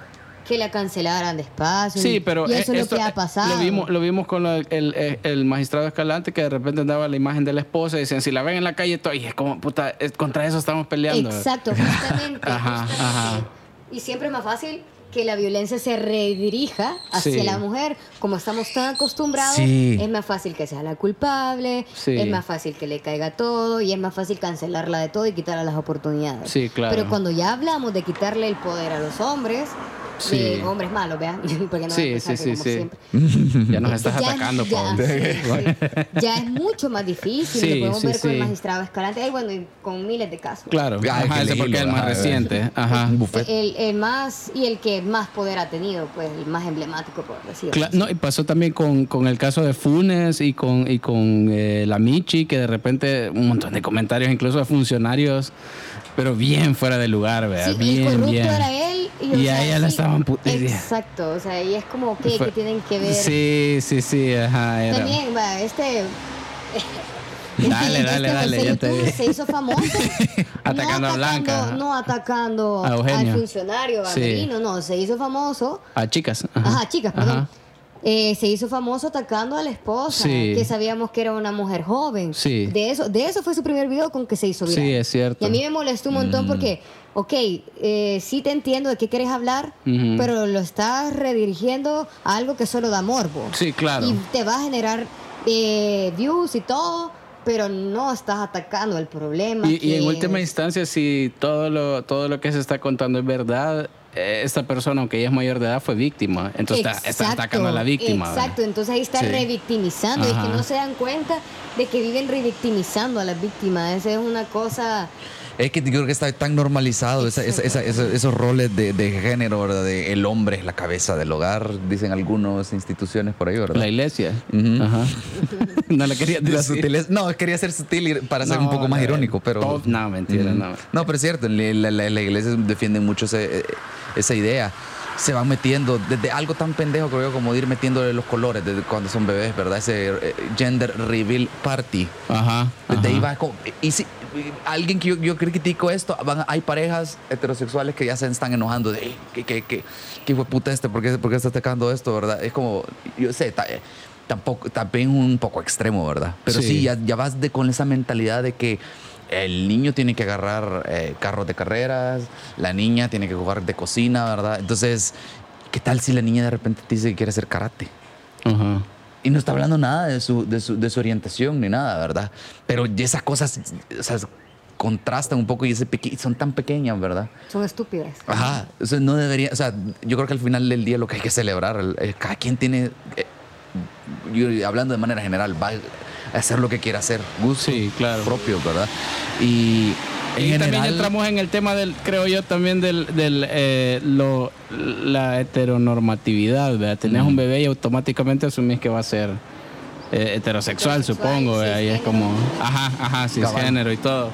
que la cancelaran despacio. Sí, pero y eso es esto, lo que ha pasado. Lo vimos, lo vimos con el, el- el magistrado Escalante que de repente andaba la imagen de la esposa y decían, si la ven en la calle, todo, y es como, puta, es- contra eso estamos peleando. Exacto, justamente. Ajá, justamente. ajá. Y siempre es más fácil que la violencia se redirija hacia Sí. la mujer. Como estamos tan acostumbrados, Sí. es más fácil que sea la culpable, Sí. es más fácil que le caiga todo y es más fácil cancelarla de todo y quitarle las oportunidades. Sí, claro. Pero cuando ya hablamos de quitarle el poder a los hombres, Sí. de hombres malos, vean, porque no Sí, sí, sí, como sí. siempre. Ya nos estás Ya- atacando, ya, Paul. sí, sí. Ya es mucho más difícil. Sí, lo podemos sí, ver con el magistrado Escalante. Ay, bueno, y con miles de casos. Claro, Ah, ajá, ese porque es el más reciente. Ajá. El, el más y el que más poder ha tenido, pues el más emblemático, por decirlo Cla- así. no, y pasó también con, con el caso de Funes y con, y con eh, la Michi, que de repente un montón de comentarios, incluso de funcionarios, pero bien fuera de lugar, vea, Sí, el bien, corrupto bien. era él y, Y sea, a ella la sí, estaban pu- Exacto, o sea, y es como que, que tienen que ver. Sí, sí, sí, ajá. Era. También, va, este. Dale, este dale, dale, este ya te vi. se hizo famoso. Atacando a Blanca. No atacando A al funcionario, a Sí. Merino, no, se hizo famoso. A chicas. Ajá, chicas, perdón. Ajá. Eh, se hizo famoso atacando a la esposa, Sí. que sabíamos que era una mujer joven. Sí. De eso, de eso fue su primer video con que se hizo viral. Sí, es cierto. Y a mí me molestó un montón porque, ok, eh, sí te entiendo de qué quieres hablar, pero lo estás redirigiendo a algo que solo da morbo. Sí, claro. Y te va a generar eh, views y todo, pero no estás atacando el problema. Y, y en última instancia, si todo lo, todo lo que se está contando es verdad, esta persona, aunque ella es mayor de edad, fue víctima. Entonces está, atacando a la víctima. ¿verdad? Exacto, entonces ahí está Sí. revictimizando. Y es que no se dan cuenta de que viven revictimizando a las víctimas. Esa es una cosa. Es que yo creo que está tan normalizado esa- esa- esa- esa- esos roles de, de género, ¿verdad? De el hombre es la cabeza del hogar, dicen algunas instituciones por ahí, ¿verdad? La iglesia. Ajá. no la quería La decir. sutileza- no, quería ser sutil y- para ser un poco más la- irónico, pero... Oh, no, mentira, no. No, pero es cierto, la, la- la- la iglesia defiende mucho ese- esa idea. Se van metiendo desde algo tan pendejo, creo yo, como de ir metiéndole los colores desde cuando son bebés, ¿verdad? Ese eh, gender reveal party. Ajá. Desde ahí va como- y si alguien que yo, yo critico esto, van- hay parejas heterosexuales que ya se están enojando de "Ey, que, hijo de puta este, ¿por qué, por qué está atacando esto, verdad? Es como, yo sé, eh, tampoco, también un poco extremo, ¿verdad? Pero sí, Sí. ya, ya vas de, con esa mentalidad de que el niño tiene que agarrar eh, carros de carreras, la niña tiene que jugar de cocina, ¿verdad? Entonces, ¿qué tal si la niña de repente te dice que quiere hacer karate? Ajá. Y no está hablando nada de su, de su, de su orientación ni nada, ¿verdad? Pero esas cosas o sea, contrastan un poco y ese peque- son tan pequeñas, ¿verdad? Son estúpidas. Ajá. O sea, no debería, o sea, yo creo que al final del día lo que hay que celebrar, el- eh, cada quien tiene, eh, yo, hablando de manera general, va a hacer lo que quiera hacer, gusto Sí, claro. propio, ¿verdad? Y en Y también entramos en el tema del, creo yo, también del, del eh, lo, la heteronormatividad, ¿verdad? Tenés un bebé y automáticamente asumís que va a ser eh, heterosexual, Heterosexual, supongo. Y es como, ajá, ajá, cisgénero y todo.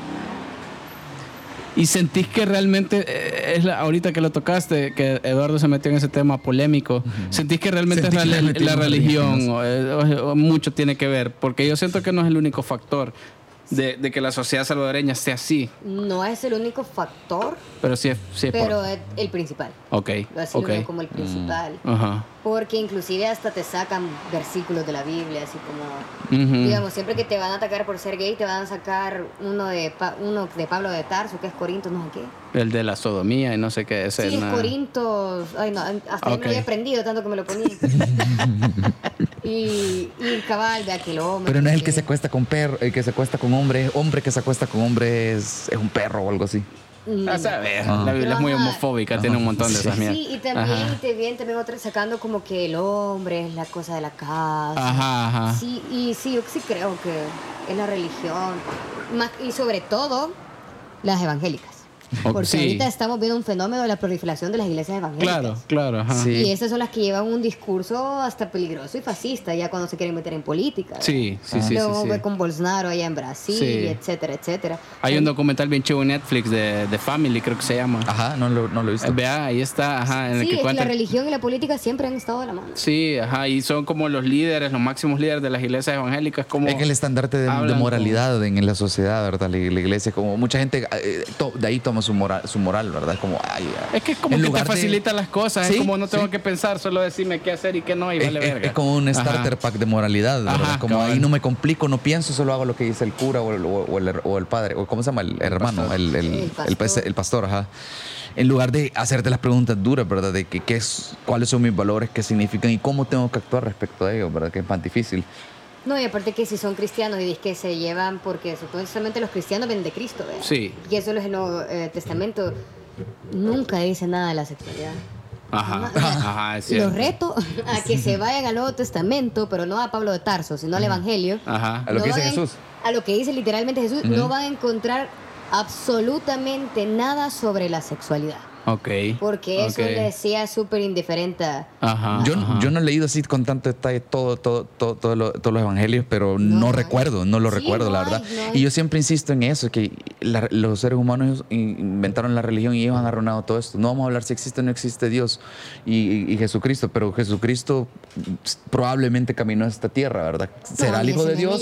Y sentís que realmente, eh, es la- ahorita que lo tocaste, que Eduardo se metió en ese tema polémico, sentís que realmente Sentí es que la, religión religión, o, o- o mucho tiene que ver, porque yo siento que no es el único factor de, de que la sociedad salvadoreña sea así, No es el único factor, pero sí es, sí es por- pero es el principal. Ok, lo ok. veo como el principal. Ajá. Porque inclusive hasta te sacan versículos de la Biblia, así como, digamos, siempre que te van a atacar por ser gay, te van a sacar uno de, Pa- uno de Pablo de Tarso, que es Corinto, no sé qué. El de la sodomía y no sé qué. Ese Sí, es na- Corintos. Ay, no, hasta yo Ok. me lo había aprendido tanto que me lo ponía. y, y cabal, vea que el hombre. pero no es el que se se acuesta con perro, el que se acuesta con hombre, hombre que se acuesta con hombre es, es un perro o algo así. A saber, Ah. la Biblia es muy Ajá. homofóbica, tiene un montón de esas Sí, mierdas. y también Ajá. vienen también otra sacando como que el hombre es la cosa de la casa. Ajá, ajá. Sí, y sí, yo sí creo que es la religión. Más, y sobre todo, las evangélicas. Porque sí. ahorita estamos viendo un fenómeno de la proliferación de las iglesias evangélicas. Claro, claro, ajá. Sí. Y esas son las que llevan un discurso hasta peligroso y fascista, ya cuando se quieren meter en política. ¿verdad? Sí, sí, sí, Luego sí, con Bolsonaro allá en Brasil, Sí. etcétera, etcétera. Hay un documental bien chivo en Netflix de, de Family, creo que se llama. Ajá, no lo, no lo he visto. Vea, ahí está, ajá, en el que es cuenta. la religión y la política siempre han estado de la mano. Sí, ajá, y son como los líderes, los máximos líderes de las iglesias evangélicas, como... Es que el estandarte de, de moralidad en, en la sociedad, ¿verdad? La, la iglesia, como mucha gente eh, to- de ahí toma su moral, su moral ¿verdad? Como, ay, ay. Es que es como En que te lugar de- facilita las cosas, Sí, es como no tengo sí. que pensar, solo decirme qué hacer y qué no y vale es- verga. es como un Ajá. starter pack de moralidad, ¿verdad? Ajá, como cabal. ahí no me complico, no pienso, solo hago lo que dice el cura o el, o- o el, o el padre, o ¿cómo se llama? El, hermano, pastor. el, el, El el pastor. pas- el pastor, ajá. En lugar de hacerte las preguntas duras, ¿verdad? De que, qué es, cuáles son mis valores, qué significan y cómo tengo que actuar respecto a ellos, ¿verdad? Que es más difícil. No, y aparte que si son cristianos y que se llevan, porque supuestamente los cristianos ven de Cristo, ¿verdad? Sí. Y eso es el Nuevo eh, Testamento. Nunca dice nada de la sexualidad. Ajá, ajá, es cierto. Los reto a que se vayan al Nuevo Testamento, pero no a Pablo de Tarso, sino al Evangelio. Ajá. A lo que dice Jesús. A lo que dice literalmente Jesús, no van a encontrar absolutamente nada sobre la sexualidad. Ok. Porque eso ok. le decía súper indiferente. Ajá. Yo, ajá. yo no he leído así con tanto detalle todo, todo, todo, todo lo- todos los evangelios, pero no, No. recuerdo, no lo Sí, recuerdo, no la hay, verdad. no hay. Y yo siempre insisto en eso, que la- los seres humanos in- inventaron la religión y ellos han arruinado todo esto. No vamos a hablar si existe o no existe Dios y, y- y Jesucristo, pero Jesucristo probablemente caminó a esta tierra, ¿verdad? ¿Será el Hijo de Dios?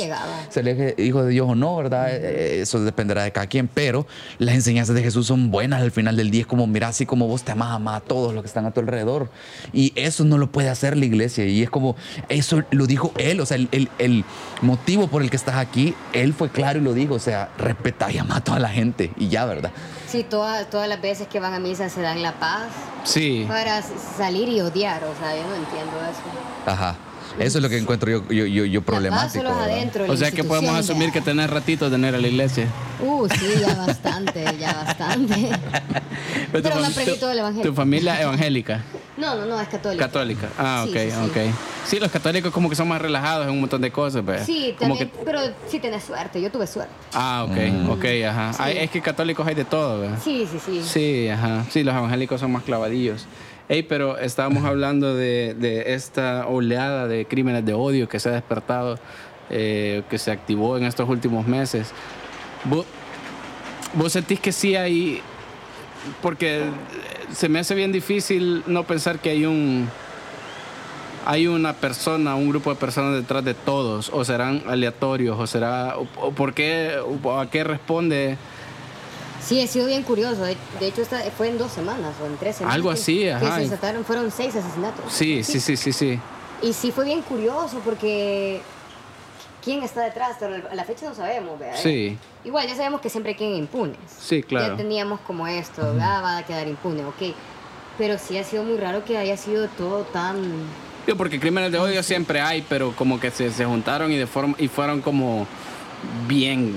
¿Será el Hijo de Dios o no, verdad? Eh, Eso dependerá de cada quien, pero las enseñanzas de Jesús son buenas al final del día. Es como, mira, así como vos te amás, amás a todos los que están a tu alrededor. Y eso no lo puede hacer la iglesia. Y es como, eso lo dijo él, o sea, el, el- el motivo por el que estás aquí, él fue claro y lo dijo, o sea, respeta y ama a toda la gente. Y ya, ¿verdad? Sí, todas, todas las veces que van a misa se dan la paz Sí. para salir y odiar. O sea, yo no entiendo eso. Ajá. Eso es lo que encuentro yo, yo, yo, yo problemático. adentro. O sea que podemos asumir que tenés ratito de tener a la iglesia. Uh, sí, ya bastante, ya bastante. Pero no fam- aprendí tu- todo el evangelio. Tu familia evangélica. No, no, no, es católica. Católica. Ah, Sí, ok, sí, sí. ok. Sí, los católicos como que son más relajados en un montón de cosas, pues. Sí, Como también, que- pero sí tenés suerte, yo tuve suerte. Ah, ok, Mm. ok, ajá. Sí. Hay- es que católicos hay de todo, ¿verdad? Sí, sí, sí. Sí, ajá. Sí, los evangélicos son más clavadillos. Ey, pero estábamos hablando de, de esta oleada de crímenes de odio que se ha despertado, eh, que se activó en estos últimos meses. ¿Vos, vos sentís que sí hay... Porque se me hace bien difícil no pensar que hay un... Hay una persona, un grupo de personas detrás de todos, o serán aleatorios, o será, o, o por qué, o a qué responde Sí, he sido bien curioso. De, de hecho, esta fue en dos semanas o en tres semanas. Algo que- así, que ajá. se desataron, fueron seis asesinatos. Sí, sí, sí, sí, sí. Y sí fue bien curioso porque quién está detrás, pero a la fecha no sabemos, ¿verdad? Sí. Igual ya sabemos que siempre hay quien impunes. Sí, claro. Ya teníamos como esto, ah, va a quedar impune, ok. Pero sí ha sido muy raro que haya sido todo tan... Digo, porque crímenes de odio siempre hay, pero como que se, se juntaron y de forma y fueron como bien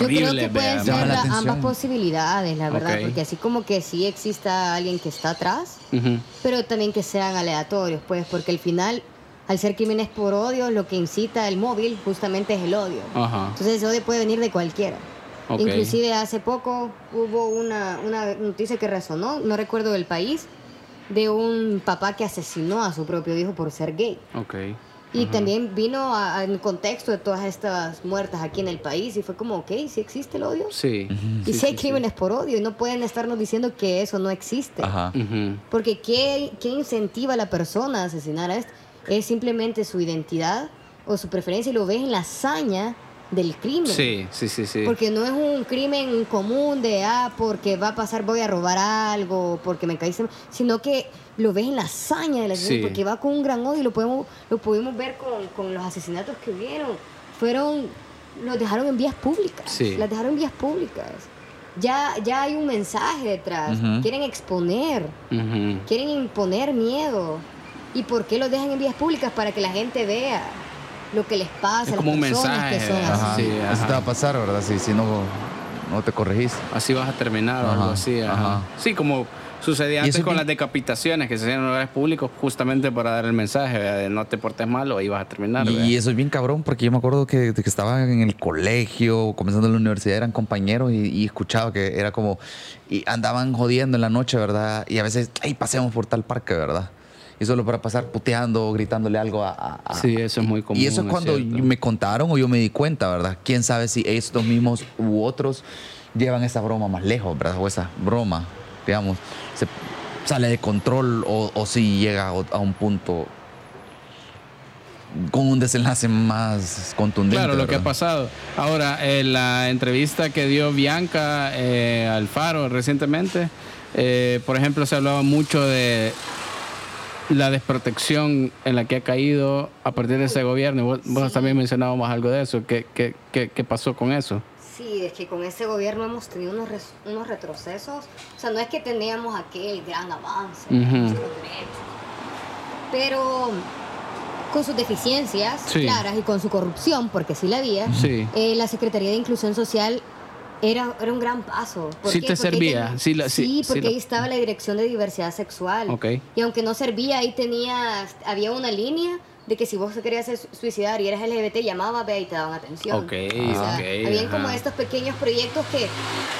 Yo creo que pueden ser la ambas posibilidades, la verdad, porque así como que sí exista alguien que está atrás, pero también que sean aleatorios, pues, porque al final, al ser crímenes por odio, lo que incita el móvil justamente es el odio. Ajá. Entonces ese odio puede venir de cualquiera. Ok. Inclusive hace poco hubo una, una noticia que resonó, no recuerdo del país, de un papá que asesinó a su propio hijo por ser gay. Ok. Y también vino a- a- en contexto de todas estas muertas aquí en el país y fue como, ok, sí existe el odio. Sí. Y Sí, si hay sí, crímenes por odio y no pueden estarnos diciendo que eso no existe. Ajá. Porque ¿qué, ¿qué incentiva a la persona a asesinar a este? Es simplemente su identidad o su preferencia y lo ves en la hazaña del crimen. Sí, sí, sí, sí. Porque no es un crimen común de, ah, porque va a pasar, voy a robar algo, porque me caíste, mal", sino que lo ves en la hazaña del asesino, Sí. porque va con un gran odio y lo podemos, lo pudimos ver con, con los asesinatos que hubieron. Fueron, los dejaron en vías públicas. Sí. Las dejaron en vías públicas. Ya, ya hay un mensaje detrás. Quieren exponer, quieren imponer miedo. ¿Y por qué los dejan en vías públicas? Para que la gente vea lo que les pasa, Es las como un mensaje, que así. Ajá. Eso te va a pasar, ¿verdad? Si, si no, no te corregís. Así vas a terminar o Ajá, algo así. Ajá. ajá. Sí, como sucedía antes con bien- las decapitaciones que se hacían en lugares públicos justamente para dar el mensaje ¿verdad? de no te portes mal o ahí vas a terminar. Y, ¿verdad? y eso es bien cabrón, porque yo me acuerdo que, que estaba en el colegio, comenzando en la universidad, eran compañeros y, y escuchaba que era como. Y andaban jodiendo en la noche, ¿verdad? Y a veces, hey, pasemos por tal parque, ¿verdad? Y solo para pasar puteando, gritándole algo a. Sí, eso es muy común. y eso es cuando me contaron o yo me di cuenta, ¿verdad? Quién sabe si estos mismos u otros llevan esa broma más lejos, ¿verdad? O esa broma, digamos, se sale de control o, o si llega a, un punto con un desenlace más contundente. Claro, lo que ha pasado. Ahora, en la entrevista que dio Bianca eh, al Faro recientemente, eh, por ejemplo, se hablaba mucho de la desprotección en la que ha caído a partir de ese gobierno. Vos, vos también mencionábamos algo de eso. ¿Qué, qué, qué, qué pasó con eso? Sí, es que con este gobierno hemos tenido unos, res- unos retrocesos. O sea, no es que teníamos aquel gran avance nuestros derechos, pero con sus deficiencias Sí. claras y con su corrupción, porque sí la había, Sí. eh, la Secretaría de Inclusión Social era, era un gran paso. ¿Por Sí qué? te Porque ahí servía, tenía- sí la- sí, sí porque la- ahí estaba la Dirección de Diversidad Sexual. Ok. Y aunque no servía, ahí tenías, había una línea de que si vos querías su- suicidar y eres LGBT, llamabas, ve y te daban atención. Ok, O sea, ok, Habían como estos pequeños proyectos que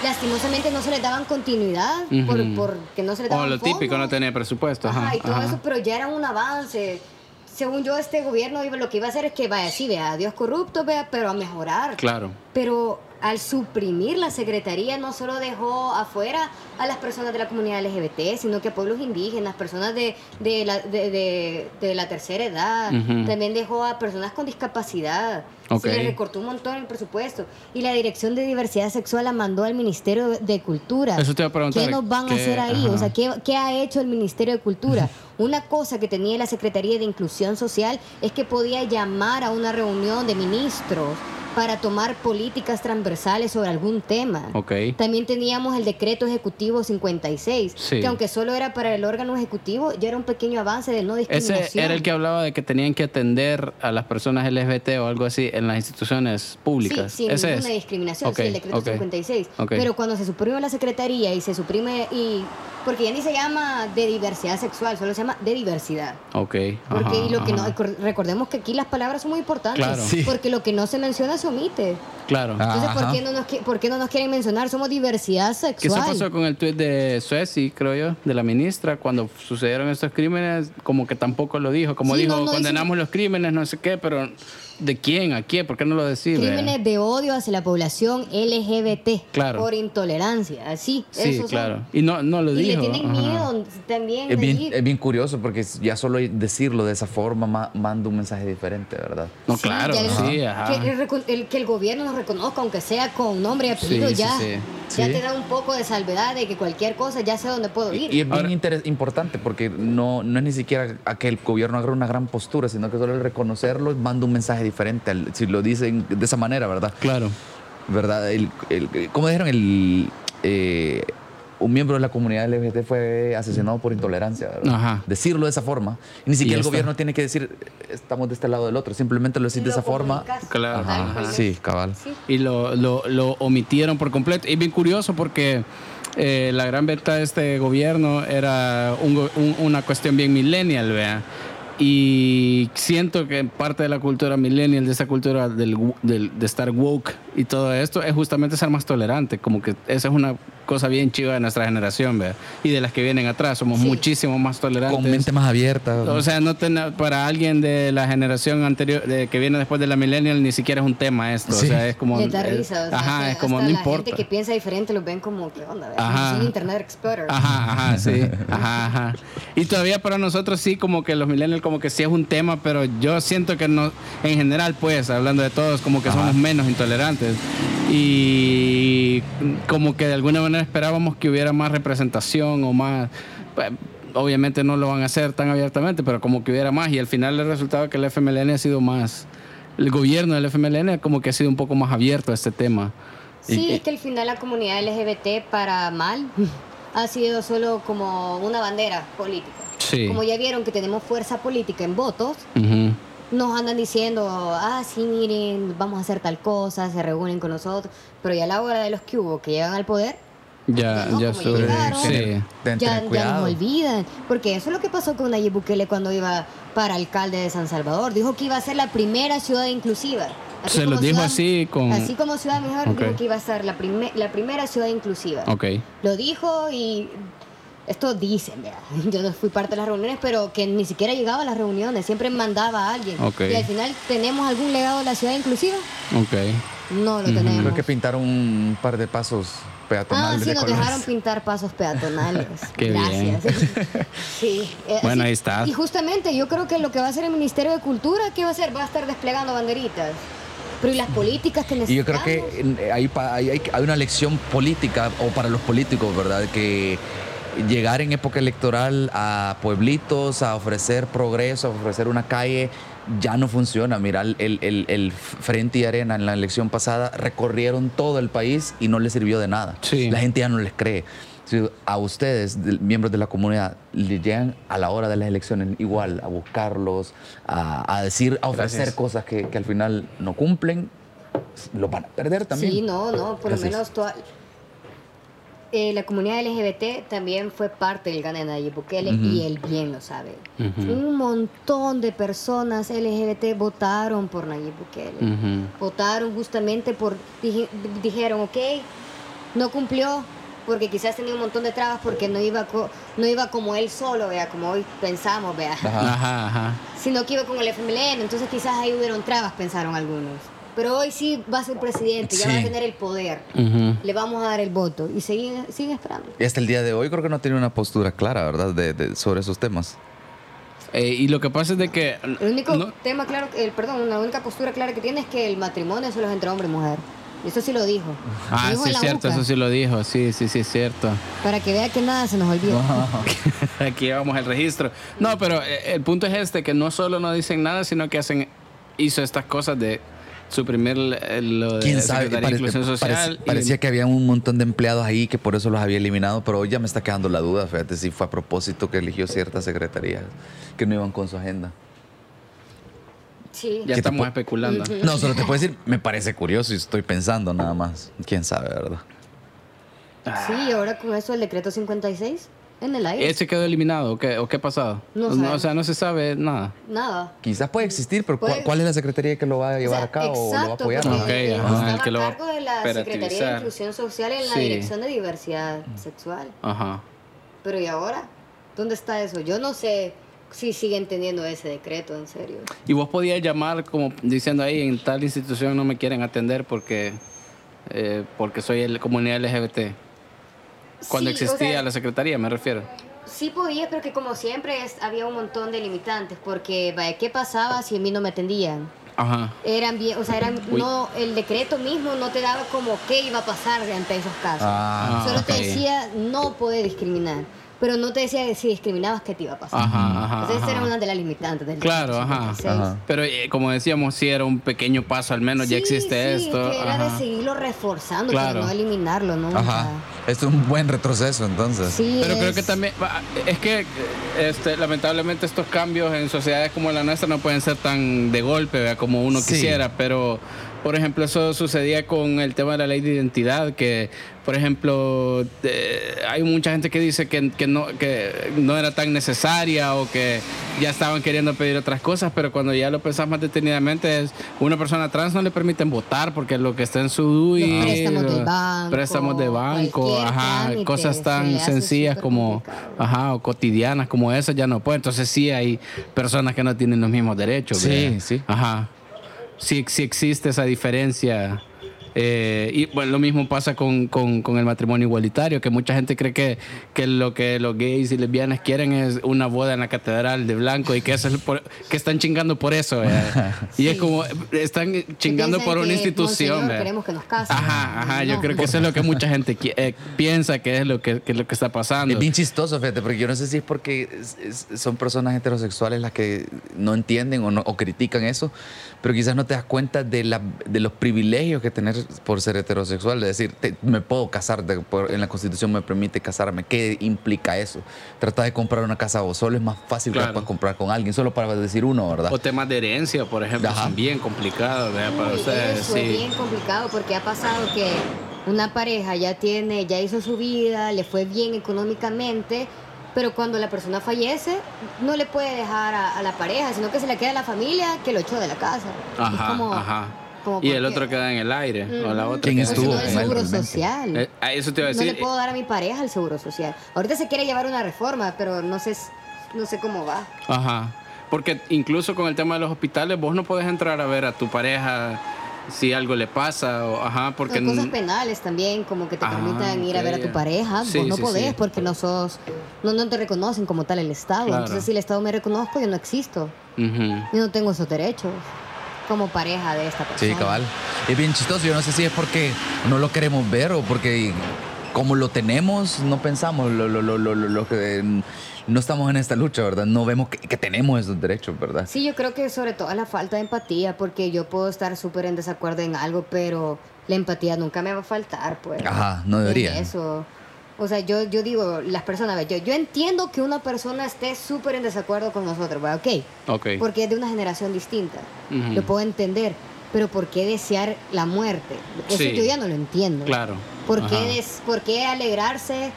lastimosamente no se les daban continuidad por, Ujú. porque no se les O daban lo típico, no tenía presupuesto. Ajá, Ajá, y todo ajá. eso, pero ya era un avance. Según yo, este gobierno iba- lo que iba a hacer es que, vaya, sí, vea, Dios corrupto, vea, pero a mejorar. Claro. Pero al suprimir la secretaría no solo dejó afuera a las personas de la comunidad LGBT, sino que a pueblos indígenas, personas de, de, la, de, de- de la tercera edad, también dejó a personas con discapacidad. Se le recortó un montón el presupuesto. Y la Dirección de Diversidad Sexual la mandó al Ministerio de Cultura. Eso te iba a preguntar, ¿Qué nos van a ¿qué- hacer ahí? ajá. O sea, ¿qué, qué ha hecho el Ministerio de Cultura? Una cosa que tenía la Secretaría de Inclusión Social es que podía llamar a una reunión de ministros para tomar políticas transversales sobre algún tema. Ok. También teníamos el decreto ejecutivo 56, Sí. que aunque solo era para el órgano ejecutivo, ya era un pequeño avance de no discriminación. Ese era el que hablaba de que tenían que atender a las personas LGBT o algo así en las instituciones públicas. Sí, sin Ese ninguna es. discriminación, Ok, sí, el decreto ok. 56. Ok. Pero cuando se suprime la secretaría y se suprime, y porque ya ni se llama de diversidad sexual, solo se llama de diversidad. Ok. Porque ajá, y lo que no, recordemos que aquí las palabras son muy importantes, Claro. Sí. porque lo que no se menciona se omite. Claro. Entonces, ¿por qué, no nos, ¿por qué no nos quieren mencionar? Somos diversidad ¿Qué se sexual. pasó con el tuit de Sueci, creo yo, de la ministra, cuando sucedieron estos crímenes? Como que tampoco lo dijo. Como Sí, dijo, no, no condenamos los crímenes, no sé qué, pero ¿de quién? ¿A quién? ¿Por qué no lo decís? Crímenes de odio hacia la población LGBT Claro. por intolerancia, así. Sí, son. claro. Y no, no lo Y dijo. le tienen ajá. miedo también. Es bien, es bien curioso porque ya solo decirlo de esa forma ma- manda un mensaje diferente, ¿verdad? No, Sí, claro, ya- sí, ajá. Que el, el- que el gobierno nos reconozca, aunque sea con nombre y apellido, Sí, ya, sí. ya Sí. te da un poco de salvedad de que cualquier cosa ya sé dónde puedo ir. Y es bien Ahora- interes- importante porque no, no es ni siquiera a que el gobierno haga una gran postura, sino que solo el reconocerlo manda un mensaje diferente al- si lo dicen de esa manera, ¿verdad? Claro. ¿Verdad? El, el- como dijeron, el, eh, un miembro de la comunidad LGBT fue asesinado por intolerancia, ¿verdad? Ajá. Decirlo de esa forma. Y ni siquiera el está. gobierno tiene que decir, estamos de este lado del otro, simplemente lo decís de esa forma. Claro. Ajá, cual. sí, cabal. Sí. y lo, lo, lo omitieron por completo. Y bien curioso porque eh, la gran venta de este gobierno era un un- una cuestión bien millennial, vea. Y siento que parte de la cultura millennial, de esa cultura del, del- de estar woke y todo esto, es justamente ser más tolerante. Como que esa es una cosa bien chiva de nuestra generación, vea. Y de las que vienen atrás, somos Sí. muchísimo más tolerantes. Con mente más abierta. O sea, no ten- para alguien de la generación anterior, de, que viene después de la millennial, ni siquiera es un tema esto. Sí. O sea, es como. Les da risa. o sea, ajá, es como, no la importa. gente que piensa diferente los ven como, ¿qué onda? Ajá. Un Internet Explorer. Ajá, ajá, sí. Ajá, ajá. Y todavía para nosotros sí, como que los millennials, como que sí es un tema, pero yo siento que no, en general, pues, hablando de todos, como que somos menos intolerantes. Y como que de alguna manera esperábamos que hubiera más representación o más. pues, Obviamente no lo van a hacer tan abiertamente, pero como que hubiera más. Y al final el resultado es que el FMLN ha sido más. El gobierno del FMLN como que ha sido un poco más abierto a este tema. Sí, es que al final la comunidad LGBT para mal ha sido solo como una bandera política. Sí. Como ya vieron que tenemos fuerza política en votos, Ujú. Nos andan diciendo, ah, sí, miren, vamos a hacer tal cosa, se reúnen con nosotros, pero ya a la hora de los que hubo, que llegan al poder, Ya, no, ya sube. llegaron. Sí. Ya, ya nos olvidan, porque eso es lo que pasó con Nayib Bukele cuando iba para alcalde de San Salvador, dijo que iba a ser la primera ciudad inclusiva. Se como lo dijo ciudad- así con- Así como Ciudad Mejor dijo que iba a ser la, prime- la primera ciudad inclusiva. Ok. Lo dijo y esto dicen, ¿verdad? yo no fui parte de las reuniones, pero que ni siquiera llegaba a las reuniones, siempre mandaba a alguien. Ok. Y al final, ¿tenemos algún legado de la ciudad inclusiva? Ok. No lo tenemos. Creo que pintaron un par de pasos Ah, peatonales sí, de nos colores. dejaron pintar pasos peatonales. Qué bien. Gracias. Sí. eh, Bueno, sí. ahí está. Y justamente yo creo que lo que va a hacer el Ministerio de Cultura, ¿qué va a hacer? Va a estar desplegando banderitas. Pero ¿y las políticas que Y yo necesitamos? creo que hay, pa- hay, hay- hay una lección política, o para los políticos, ¿verdad? Que llegar en época electoral a pueblitos, a ofrecer progreso, a ofrecer una calle, ya no funciona. Mira, el, el- el- Frente y Arena en la elección pasada recorrieron todo el país y no les sirvió de nada. Sí. La gente ya no les cree. Si a ustedes, de- miembros de la comunidad, le llegan a la hora de las elecciones igual a buscarlos, a, a decir, a ofrecer Gracias. cosas que, que al final no cumplen, lo van a perder también. Sí, no, no, por lo menos toda, eh, la comunidad LGBT también fue parte del gane de Nayib Bukele y él bien lo sabe. Ujú. Un montón de personas LGBT votaron por Nayib Bukele. Votaron justamente por, dije- dijeron, ok, no cumplió porque quizás tenía un montón de trabas porque no iba, co- no iba como él solo, vea, como hoy pensamos, vea, Ajá. Ajá, ajá. sino que iba con el FMLN, entonces quizás ahí hubieron trabas, pensaron algunos. Pero hoy sí va a ser presidente, ya va a tener el poder. Le vamos a dar el voto y siguen, siguen esperando. Y hasta el día de hoy creo que no tiene una postura clara, ¿verdad? De, de- sobre esos temas. Eh, y lo que pasa es de que... El único no- tema claro, el, perdón, la única postura clara que tiene es que el matrimonio solo es entre hombre y mujer. Y eso sí lo dijo. Lo Ah, dijo sí, es cierto, UCA, eso sí lo dijo. Sí, sí, sí, es cierto. Para que vea que nada se nos olvida. Aquí llevamos el registro. No, pero eh, el punto es este, que no solo no dicen nada, sino que hacen, hizo estas cosas de suprimir el- lo de ¿Quién sabe? De Pare- Inclusión Social. parec- y- parecía que había un montón de empleados ahí que por eso los había eliminado, pero hoy ya me está quedando la duda, fíjate, si fue a propósito que eligió ciertas secretarías que no iban con su agenda. Sí. ya ¿Qué te estamos especulando. No, solo te puedo decir, me parece curioso y estoy pensando nada más. ¿Quién sabe, verdad? Sí, y ahora con eso el decreto 56 en el aire. ¿Ese quedó eliminado o qué, o qué ha pasado? No o sabemos. sea, no se sabe nada. Nada. Quizás puede existir, pero ¿cuál, Puede- cuál es la secretaría que lo va a llevar O sea, a cabo o lo va a exacto, apoyar? porque Ok, él ajá, estaba el que lo va a a cargo de la Secretaría de. Inclusión Social en la Sí. Dirección de Diversidad Sexual. Ajá. Pero ¿y ahora? ¿Dónde está eso? Yo no sé si siguen teniendo ese decreto, en serio. Y vos podías llamar como diciendo ahí, en tal institución no me quieren atender porque, eh, porque soy el comunidad LGBT. Cuando Sí, o existía sea, la secretaría, me refiero. Sí podía, pero que como siempre es- había un montón de limitantes, porque vaya, ¿qué pasaba si a mí no me atendían? Ajá. Eran bien, o sea, eran, Uy. no, el decreto mismo no te daba como qué iba a pasar ante esos casos. Ah, Solo ok. te decía no puede discriminar, pero no te decía que si discriminabas qué te iba a pasar. Ajá, ajá. Entonces esa ajá. era una de las limitantes del Claro, ajá. 56. Ajá. Pero eh, como decíamos, sí era un pequeño paso, al menos ya existe sí, esto. que era ajá. de seguirlo reforzando, Claro. pero no eliminarlo, ¿no? Ajá. Es un buen retroceso entonces. Sí, Pero creo es- que también, es que este, lamentablemente estos cambios en sociedades como la nuestra no pueden ser tan de golpe ¿verdad? como uno Sí. quisiera, pero por ejemplo eso sucedía con el tema de la ley de identidad, que por ejemplo eh, hay mucha gente que dice que, que no, que no era tan necesaria o que ya estaban queriendo pedir otras cosas, pero cuando ya lo pensás más detenidamente es una persona trans no le permiten votar porque lo que está en su DUI, préstamos del o banco, préstamos de banco, ajá, trámite, cosas tan sencillas como ajá, o cotidianas como esas ya no pueden. Entonces sí hay personas que no tienen los mismos derechos. Sí, ¿verdad? sí. Ajá. Sí, sí existe esa diferencia. Eh, y bueno, lo mismo pasa con, con- con el matrimonio igualitario, que mucha gente cree que, que lo que los gays y lesbianas quieren es una boda en la catedral de blanco y que, eso es por- que están chingando por eso. Y es como, están chingando por una institución. "Monseñor, ¿verdad? queremos que nos casen". Ajá, ajá, yo No. creo que eso es lo que mucha gente eh, piensa que es lo que, que es lo que está pasando. Es bien chistoso, fíjate, porque yo no sé si es porque es- es- son personas heterosexuales las que no entienden o, no, o critican eso, pero quizás no te das cuenta de, la, de los privilegios que tener por ser heterosexual. Es decir, te- me puedo casar, de- por- en la constitución me permite casarme. ¿Qué implica eso? Tratar de comprar una casa vos solo es más fácil que Claro. la puedas comprar con alguien, solo para decir uno, ¿verdad? O temas de herencia, por ejemplo, Ajá. son bien complicados ¿verdad? para Uy, ustedes. Eso es Sí. bien complicado porque ha pasado que una pareja ya tiene, ya hizo su vida, le fue bien económicamente, pero cuando la persona fallece, no le puede dejar a, a la pareja, sino que se le queda a la familia que lo echó de la casa. Es Ajá, como- ajá. Como Y el otro queda en el aire, o la otra ¿Quién estuvo no, el seguro social. Eh, ah, eso te iba a no decir. le puedo dar a mi pareja el seguro social. Ahorita se quiere llevar una reforma, pero no sé, no sé cómo va. Ajá. Porque incluso con el tema de los hospitales, vos no podés entrar a ver a tu pareja si algo le pasa, o, ajá, porque... Hay cosas penales también, como que te Ah, permitan ir a ver a tu pareja. Sí, Vos no sí, podés sí. porque no sos, no, no te reconocen como tal el Estado. Claro. Entonces, si el Estado me reconozco, yo no existo. Ujú. Yo no tengo esos derechos como pareja de esta persona. Sí, cabal. Es bien chistoso. Yo no sé si es porque no lo queremos ver o porque como lo tenemos, no pensamos lo, lo, lo, lo, que no estamos en esta lucha, ¿verdad? No vemos que, que tenemos esos derechos, ¿verdad? Sí, yo creo que sobre todo la falta de empatía, porque yo puedo estar súper en desacuerdo en algo, pero la empatía nunca me va a faltar, pues. Ajá, no debería. Eso. O sea, yo, yo digo, las personas, yo, yo entiendo que una persona esté súper en desacuerdo con nosotros, ¿va? ok, Ok. porque es de una generación distinta, lo puedo entender, pero ¿por qué desear la muerte? Eso Sí. yo ya no lo entiendo. Claro. ¿Por Ajá. qué, des- ¿Por qué alegrarse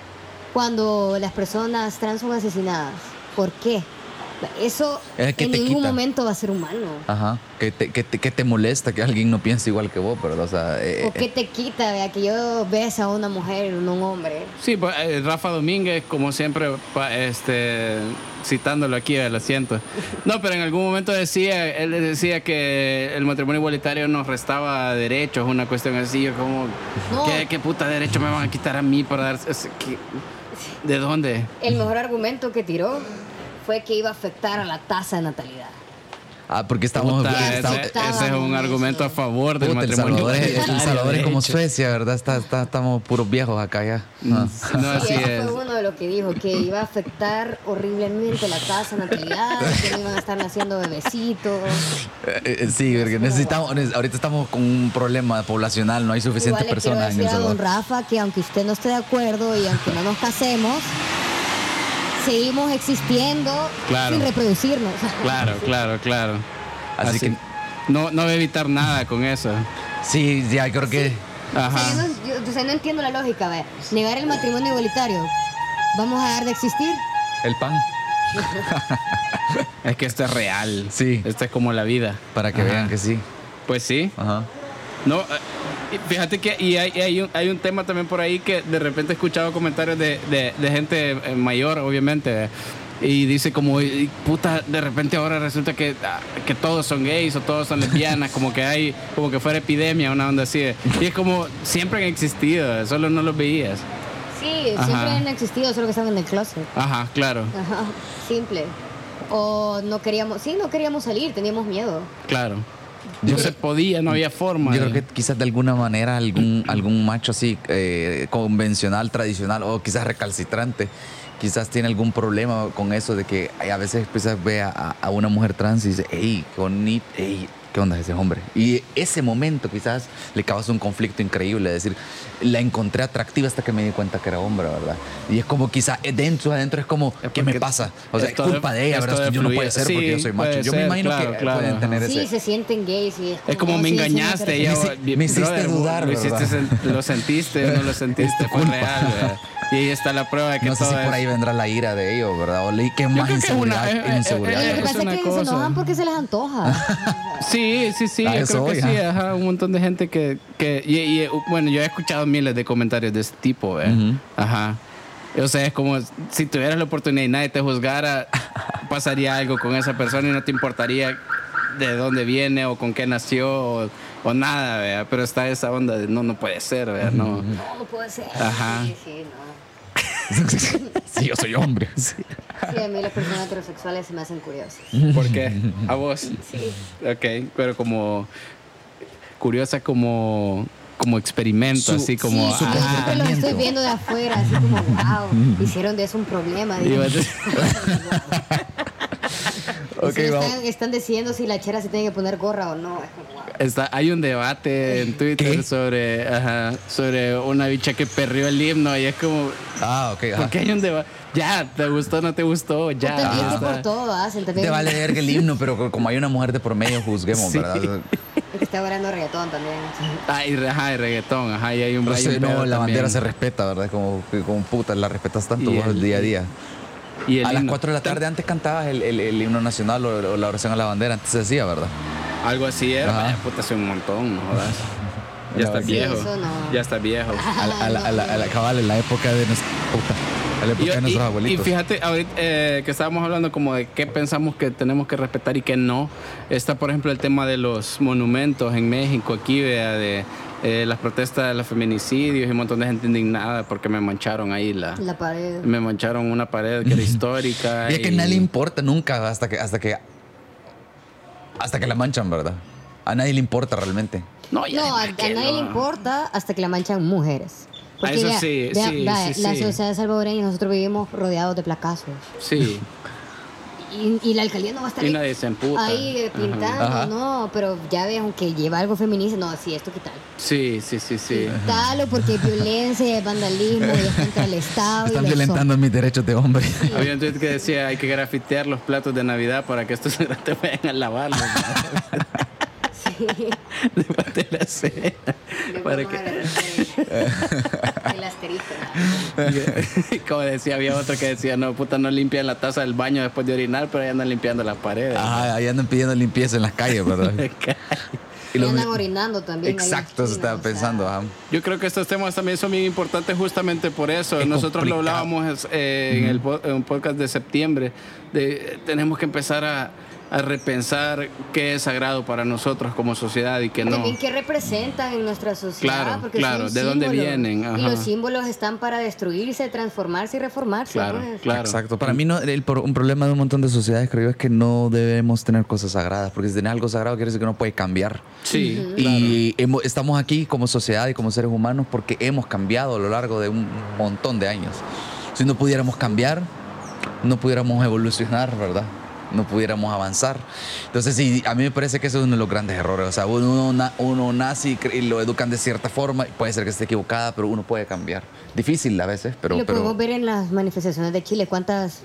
cuando las personas trans son asesinadas? ¿Por qué? Eso Es que en ningún quita. momento va a ser humano. Ajá. Que te, que, te, que te molesta que alguien no piense igual que vos, ¿verdad? O sea, eh, ¿O qué te quita, vea, que yo besa a una mujer, no un hombre? Sí, pues, eh, Rafa Domínguez, como siempre, pa- este, citándolo aquí, eh, lo siento. No, pero en algún momento decía, él decía que el matrimonio igualitario nos restaba derechos, una cuestión así, yo como, No. ¿qué, qué puta derecho me van a quitar a mí para dar... que- ¿De dónde? El mejor argumento que tiró fue que iba a afectar a la tasa de natalidad. ah, porque estamos... Puta, ese, estamos- ese es un argumento a favor del Puta, el matrimonio Salvador, es, el Salvador es como. Suecia, ¿verdad? Está, está- estamos puros viejos acá ya. Ah. No, así y ese es. fue uno de los que dijo que iba a afectar horriblemente la tasa de natalidad, que no iban a estar naciendo bebecitos. Eh, eh, sí, porque necesitamos, neces- ahorita estamos con un problema poblacional, no hay suficientes Igual le quiero personas en decir El a don Salvador. Rafa que aunque usted no esté de acuerdo y aunque no nos casemos, seguimos existiendo Claro. sin reproducirnos. Claro, claro, claro. Así que- No, no va a evitar nada con eso. Sí, ya creo que... O sea, yo, Ajá. no, yo- o sea, no entiendo la lógica, ve. Negar el matrimonio igualitario. ¿Vamos a dejar de existir? El pan, Es que esto es real. Sí. Esto es como la vida. para que Ajá. vean que sí. Pues sí. Ajá. No, eh, fíjate que y hay, hay, un, hay un tema también por ahí que de repente he escuchado comentarios de, de- de gente eh, mayor, obviamente. Y dice como, puta, de repente ahora resulta que, ah, que todos son gays o todos son lesbianas, como que hay, como que fuera epidemia, una onda así. Y es como, siempre han existido, solo no los veías. Sí, Ajá. siempre han existido, solo que están en el closet. Ajá, claro, Ajá, simple. O no queríamos, sí, no queríamos salir, teníamos miedo. claro. Yo no se podía, no había forma. Yo de- creo que quizás de alguna manera algún, algún macho así eh, convencional, tradicional o quizás recalcitrante, quizás tiene algún problema con eso de que a veces quizás ve a, a una mujer trans y dice, hey, qué bonito, hey, ¿qué onda es ese hombre? Y ese momento quizás le causa un conflicto increíble, es decir, la encontré atractiva hasta que me di cuenta que era hombre, ¿verdad? Y es como quizás dentro, adentro es como, Es ¿qué me porque pasa? O sea, es culpa de ella, ¿verdad? de yo no puede ser porque Sí, yo soy macho. Yo me ser, imagino claro, que claro, pueden tener Sí, ese... se sienten gays y es Es como me sí, sí, engañaste, ella, Me hici- me hiciste brother, dudar, lo, hiciste, lo sentiste, no lo sentiste, fue real. ¿verdad? Y ahí está la prueba de que No sé todo si por es- ahí vendrá la ira de ellos, ¿verdad? O leí que más creo que es una- inseguridad. eh, eh, inseguridad. Y lo eh, que es pasa es una que se cosa. enojan porque se les antoja. Sí, sí, sí, A yo eso creo que voy, sí, ajá. un montón de gente que, que y, y, bueno, yo he escuchado miles de comentarios de este tipo, ¿eh? Ujú. Ajá. O sea, es como si tuvieras la oportunidad y nadie te juzgara, pasaría algo con esa persona y no te importaría de dónde viene o con qué nació o, o nada, ¿verdad? Pero está esa onda de no, no puede ser, ¿verdad? No. No, no puede ser. Ajá. Sí, sí, no. sí, yo soy hombre. Sí, a mí las personas heterosexuales se me hacen curiosas. ¿Por qué? ¿A vos? Sí. Ok, pero como curiosa como como experimento, Su- así como sí, ah, siempre los estoy viendo de afuera, así como, wow, hicieron de eso un problema. Y digo. vas a- Ok, Sí, vamos. están, están decidiendo si la chera se tiene que poner gorra o no. Está, hay un debate en Twitter ¿Qué? sobre, ajá, sobre una bicha que perrió el himno y es como, Ah, ok. ajá. ¿por qué hay un debate? Ya, ¿te gustó no te gustó? Ya. Pues está. por todo hacen, también. Te vale ver el himno, pero como hay una mujer de por medio, juzguemos, Sí. ¿verdad? Está orando reggaetón también. Ah, y, ajá, y reggaetón, ajá, y hay un, hay sí, un no, la bandera también. se respeta, ¿verdad? Como, como puta, la respetas tanto vos el el- día a día. Y el A las himno. 4 de la tarde antes cantabas el, el- el himno nacional o, o la oración a la bandera, antes se decía, ¿verdad? Algo así era, vaya, puta, hace un montón, no jodas. Ya está viejo. no. Ya está viejo. A, la- a la, a la- a la- cabal, en la época de nuestra puta, a la época Y, de nuestros y- abuelitos. y fíjate, ahorita eh, que estábamos hablando como de qué pensamos que tenemos que respetar y qué no. Está, por ejemplo, el tema de los monumentos en México, aquí, vea, de eh, las protestas de los feminicidios y un montón de gente indignada porque me mancharon ahí la... La pared. Me mancharon una pared que era histórica. Y es que y- a nadie le importa nunca hasta que, hasta que hasta que la manchan, ¿verdad? A nadie le importa realmente. No, ya, No, a, ¿por a nadie no? le importa hasta que la manchan mujeres. Porque eso vea, sí, vea, sí, vea, sí, la sí. sociedad salvadoreña nosotros vivimos rodeados de placazos. Sí. Y, y la alcaldía no va a estar Y ahí- nadie se emputa. ahí eh, pintando, Ajá. no, pero ya ves, aunque lleva algo feminista, no, sí, esto quítalo. Sí, sí, sí, sí. Quítalo porque hay violencia, vandalismo, y es contra el Estado. Están violentando mis derechos de hombre. Había un tweet que decía hay que grafitear los platos de Navidad para que estos no te vayan a lavar. son. Después de la cena. Para que- agarrar el- el asterisco. ¿no? Como decía, había otro que decía, no, puta, no limpian la taza del baño después de orinar, pero ya andan limpiando las paredes. Ajá, ahí andan pidiendo limpieza en las calles, ¿verdad? Y andan orinando también. ahí Exacto, esquina, estaba pensando. ajá. Yo creo que estos temas también son bien importantes justamente por eso. Es Nosotros lo hablábamos eh, en, el, en un podcast de septiembre, de tenemos que empezar a, a repensar qué es sagrado para nosotros como sociedad y qué no. También qué representan en nuestra sociedad. Claro, porque claro, de dónde vienen, Y los símbolos están para destruirse, transformarse y reformarse. Claro, pues. claro. Exacto. Para mí no, el, por- un problema de un montón de sociedades creo yo es que no debemos tener cosas sagradas, porque si tienes algo sagrado quiere decir que no puede cambiar. Sí, Y hemos- estamos aquí como sociedad y como seres humanos porque hemos cambiado a lo largo de un montón de años. Si no pudiéramos cambiar, no pudiéramos evolucionar, ¿verdad? No pudiéramos avanzar. Entonces, sí, a mí me parece que eso es uno de los grandes errores. O sea, uno, na- uno nace y, cre- y lo educan de cierta forma, y puede ser que esté equivocada, pero uno puede cambiar. Difícil a veces, pero... lo pero podemos ver en las manifestaciones de Chile. ¿Cuántas,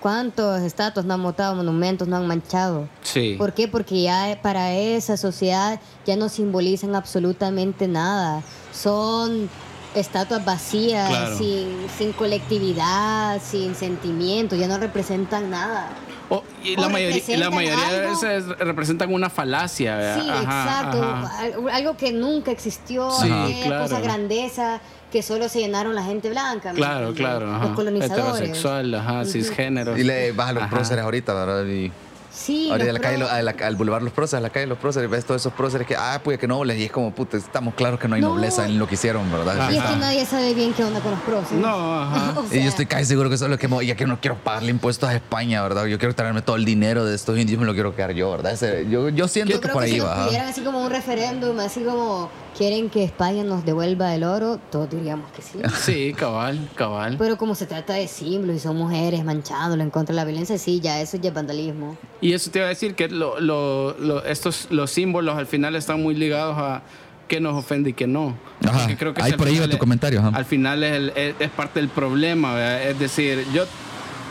¿Cuántos estatuas no han botado, monumentos no han manchado? sí. ¿Por qué? Porque ya para esa sociedad ya no simbolizan absolutamente nada. Son estatuas vacías, Claro. sin, sin colectividad, sin sentimiento, ya no representan nada. O- y o la, mayoría, la representan mayoría de veces representan una falacia. ¿verdad? Sí, Ajá, exacto. ajá. Al- Algo que nunca existió, Sí, claro. cosa grandeza que solo se llenaron la gente blanca. ¿me Claro, claro. Ajá. Los colonizadores. Heterosexual, ajá, cisgénero. Y le vas a los Ajá. próceres ahorita, ¿verdad? Y Sí, ahorita los a la calle, a la- al boulevard Los Próceres, a la calle Los Próceres, ves todos esos próceres que, ah, pues que nobles, y es como, puta, estamos claros que no hay No. nobleza en lo que hicieron, ¿verdad? Y es Ajá. que nadie sabe bien qué onda con los próceres. No, ajá. O Y sea, yo estoy casi seguro que eso es lo que ya que no quiero pagarle impuestos a España, ¿verdad? Yo quiero traerme todo el dinero de estos indios, me lo quiero quedar yo, ¿verdad? Ese- yo, yo siento Yo que creo por que ahí si nos va. ajá. pidieran así como un referéndum, así como quieren que España nos devuelva el oro, todos diríamos que sí. Sí, cabal, cabal. Pero como se trata de símbolos y son mujeres manchándolo en contra de la violencia, sí, ya eso ya es vandalismo. Y eso te iba a decir que lo, lo- lo- estos, los símbolos al final están muy ligados a qué nos ofende y qué no. Ajá. Creo que Ahí por ahí va tu comentario, ajá. Al final es, el- es, es parte del problema, ¿verdad? Es decir, yo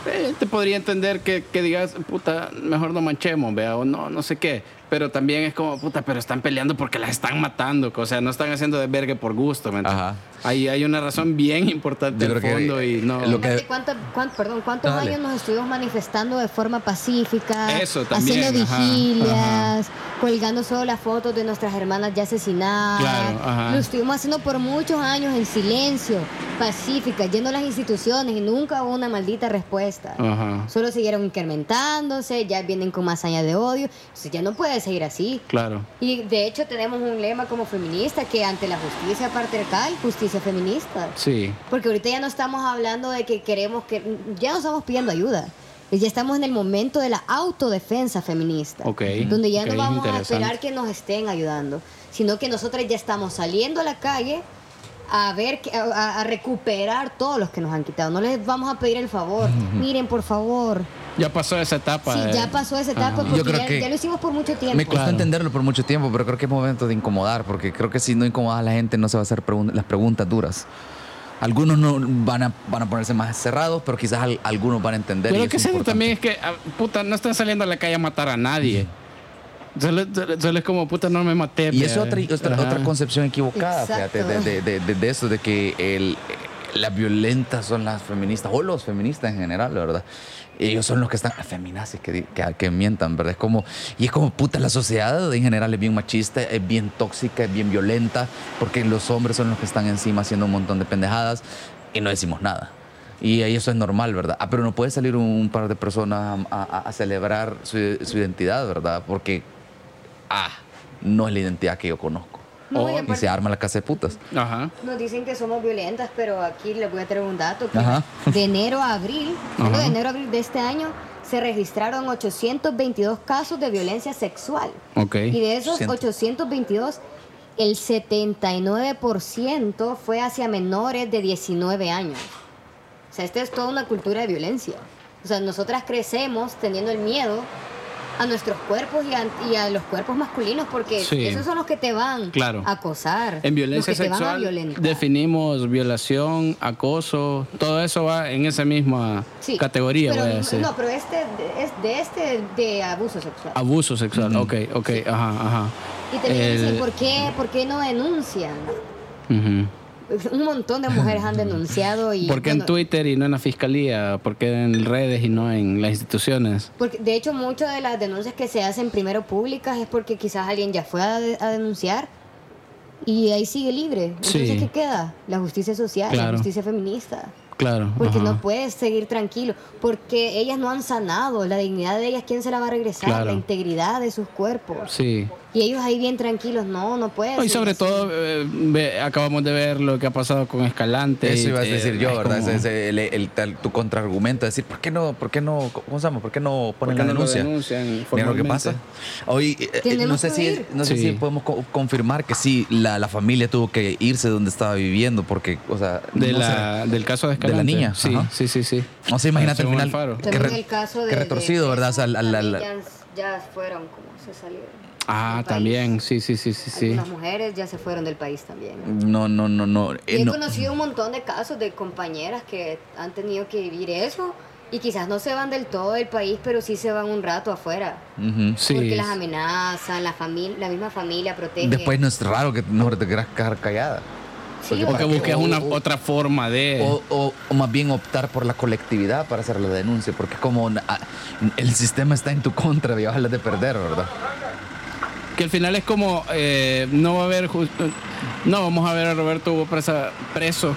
eh, te podría entender que, que digas, puta, mejor no manchemos, ¿vea? o no, no sé qué. Pero también es como, puta, pero están peleando porque las están matando, o sea, no están haciendo desvergue por gusto, ¿me entiendes? Ajá. Hay, hay una razón bien importante que, fondo y no... lo que- cuánto- perdón, ¿Cuántos Dale. años nos estuvimos manifestando de forma pacífica? Eso también, Haciendo ajá, vigilias, colgando solo las fotos de nuestras hermanas ya asesinadas. Claro, ajá. Lo estuvimos haciendo por muchos años en silencio, pacífica, yendo a las instituciones y nunca hubo una maldita respuesta. Ajá. Solo siguieron incrementándose, ya vienen con más años de odio. Entonces ya no puede seguir así. Claro. Y de hecho tenemos un lema como feminista que ante la justicia patriarcal, justicia feminista. Sí. Porque ahorita ya no estamos hablando de que queremos que. Ya no estamos pidiendo ayuda. Ya estamos en el momento de la autodefensa feminista. Ok, Donde ya no vamos a esperar que nos estén ayudando. Sino que nosotros ya estamos saliendo a la calle a ver, a, a recuperar todos los que nos han quitado. No les vamos a pedir el favor. Miren, por favor. Ya pasó esa etapa. Sí, ya pasó esa etapa Ajá. porque Yo creo ya, que ya lo hicimos por mucho tiempo. Me costó Claro. entenderlo por mucho tiempo, pero creo que es momento de incomodar, porque creo que si no incomodas a la gente no se va a hacer pregun- las preguntas duras. Algunos no van a, van a ponerse más cerrados, pero quizás al- algunos van a entender. Pero lo es que sé importante. también es que, ah, puta, no están saliendo a la calle a matar a nadie. Solo, es como, puta, no me maté. Y es otra, otra, otra concepción equivocada, Exacto. fíjate, de, de- de- de- de eso, de que el, las violentas son las feministas, o los feministas en general, la verdad. Ellos son los que están, feminazis que, que, mientan, ¿verdad? Es como, y es como, puta, la sociedad en general es bien machista, es bien tóxica, es bien violenta, porque los hombres son los que están encima haciendo un montón de pendejadas y no decimos nada. Y eso es normal, ¿verdad? Ah, pero no puede salir un par de personas a celebrar su, su identidad, ¿verdad? Porque, ah, no es la identidad que yo conozco. No, y y se arma la casa de putas. Ajá. Nos dicen que somos violentas, pero aquí les voy a traer un dato. Que Ajá. De enero a abril, de enero a abril de este año, se registraron 822 casos de violencia sexual. Ok. Y de esos 100. 822, el 79% fue hacia menores de 19 años. O sea, esta es toda una cultura de violencia. O sea, nosotras crecemos teniendo el miedo a nuestros cuerpos y a, y a los cuerpos masculinos, porque Sí. esos son los que te van Claro. a acosar. En violencia los que te van a sexual definimos violación, acoso, todo eso va en esa misma Sí, categoría, pero, voy a decir. No, pero este de- es de este de abuso sexual. Abuso sexual, ok, ok, ajá, ajá. y dicen, El- ¿por qué, ¿por qué no denuncian? Un montón de mujeres han denunciado y... ¿Por qué en Twitter y no en la fiscalía? ¿Por qué en redes y no en las instituciones? Porque de hecho muchas de las denuncias que se hacen primero públicas es porque quizás alguien ya fue a, de- a denunciar y ahí sigue libre. Entonces, Sí. ¿qué queda? La justicia social, Claro. la justicia feminista. Claro. Porque ajá. no puedes seguir tranquilo, porque ellas no han sanado, la dignidad de ellas, ¿quién se la va a regresar? Claro. La integridad de sus cuerpos. Sí. Y ellos ahí bien tranquilos, no, no puedes. No, y sobre todo, eh, acabamos de ver lo que ha pasado con Escalante. Eso ibas a eh, decir yo, es ¿verdad? como- Ese- ese- el, el- tal- tu contraargumento, decir, ¿por qué no, por qué no, cómo se llama? ¿Por qué no ¿Por ponen la no denuncia? denuncian Mira lo que pasa. Hoy, eh, eh, no sé, si, no sé Sí. si podemos co- confirmar que sí, la, la familia tuvo que irse de donde estaba viviendo, porque, o sea, De no la, del caso de De la Escalante. niña, Sí, ajá. sí, sí, sí. O sea, imagínate al Según final. Alfaro. que re- el caso de. que retorcido, de- ¿verdad? O sea, la- la- también la- ya, ya fueron, como se salieron. Ah, también, sí, sí, sí, sí, sí. Algunas mujeres ya se fueron del país también. No, no, no, no. Y eh, he no. conocido un montón de casos de compañeras que han tenido que vivir eso y quizás no se van del todo del país, pero sí se van un rato afuera. Ujú. Sí. Porque las amenazan, la, familia la misma familia protege. Después no es raro que no te quieras quedar callada. Sí, Porque o- busques o- una o- otra forma de. O, o- o más bien optar por la colectividad para hacer la denuncia, porque como na- ah, el sistema está en tu contra, y de perder, ¿verdad? Que al final es como. eh, no va a haber. No, vamos a ver a Roberto Hugo preso.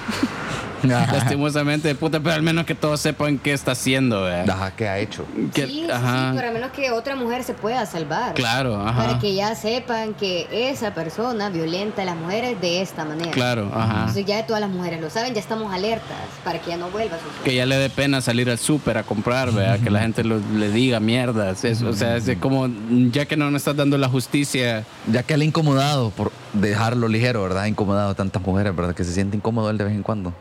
Lastimosamente, puta, pero al menos que todos sepan qué está haciendo, ¿verdad? Ajá, ¿qué ha hecho? Que- Sí, sí, ajá. sí, pero a menos que otra mujer se pueda salvar. Claro, ajá. Para que ya sepan que esa persona violenta a las mujeres de esta manera. Claro, ajá. Entonces ya todas las mujeres lo saben, ya estamos alertas para que ya no vuelva a suceder. Que ya le dé pena salir al súper a comprar, ¿verdad? Que la gente lo- le diga mierdas. Es- o sea, es de como, ya que no nos estás dando la justicia. Ya que le ha incomodado por dejarlo ligero, ¿verdad? Ha incomodado a tantas mujeres, ¿verdad? Que se siente incómodo él de vez en cuando.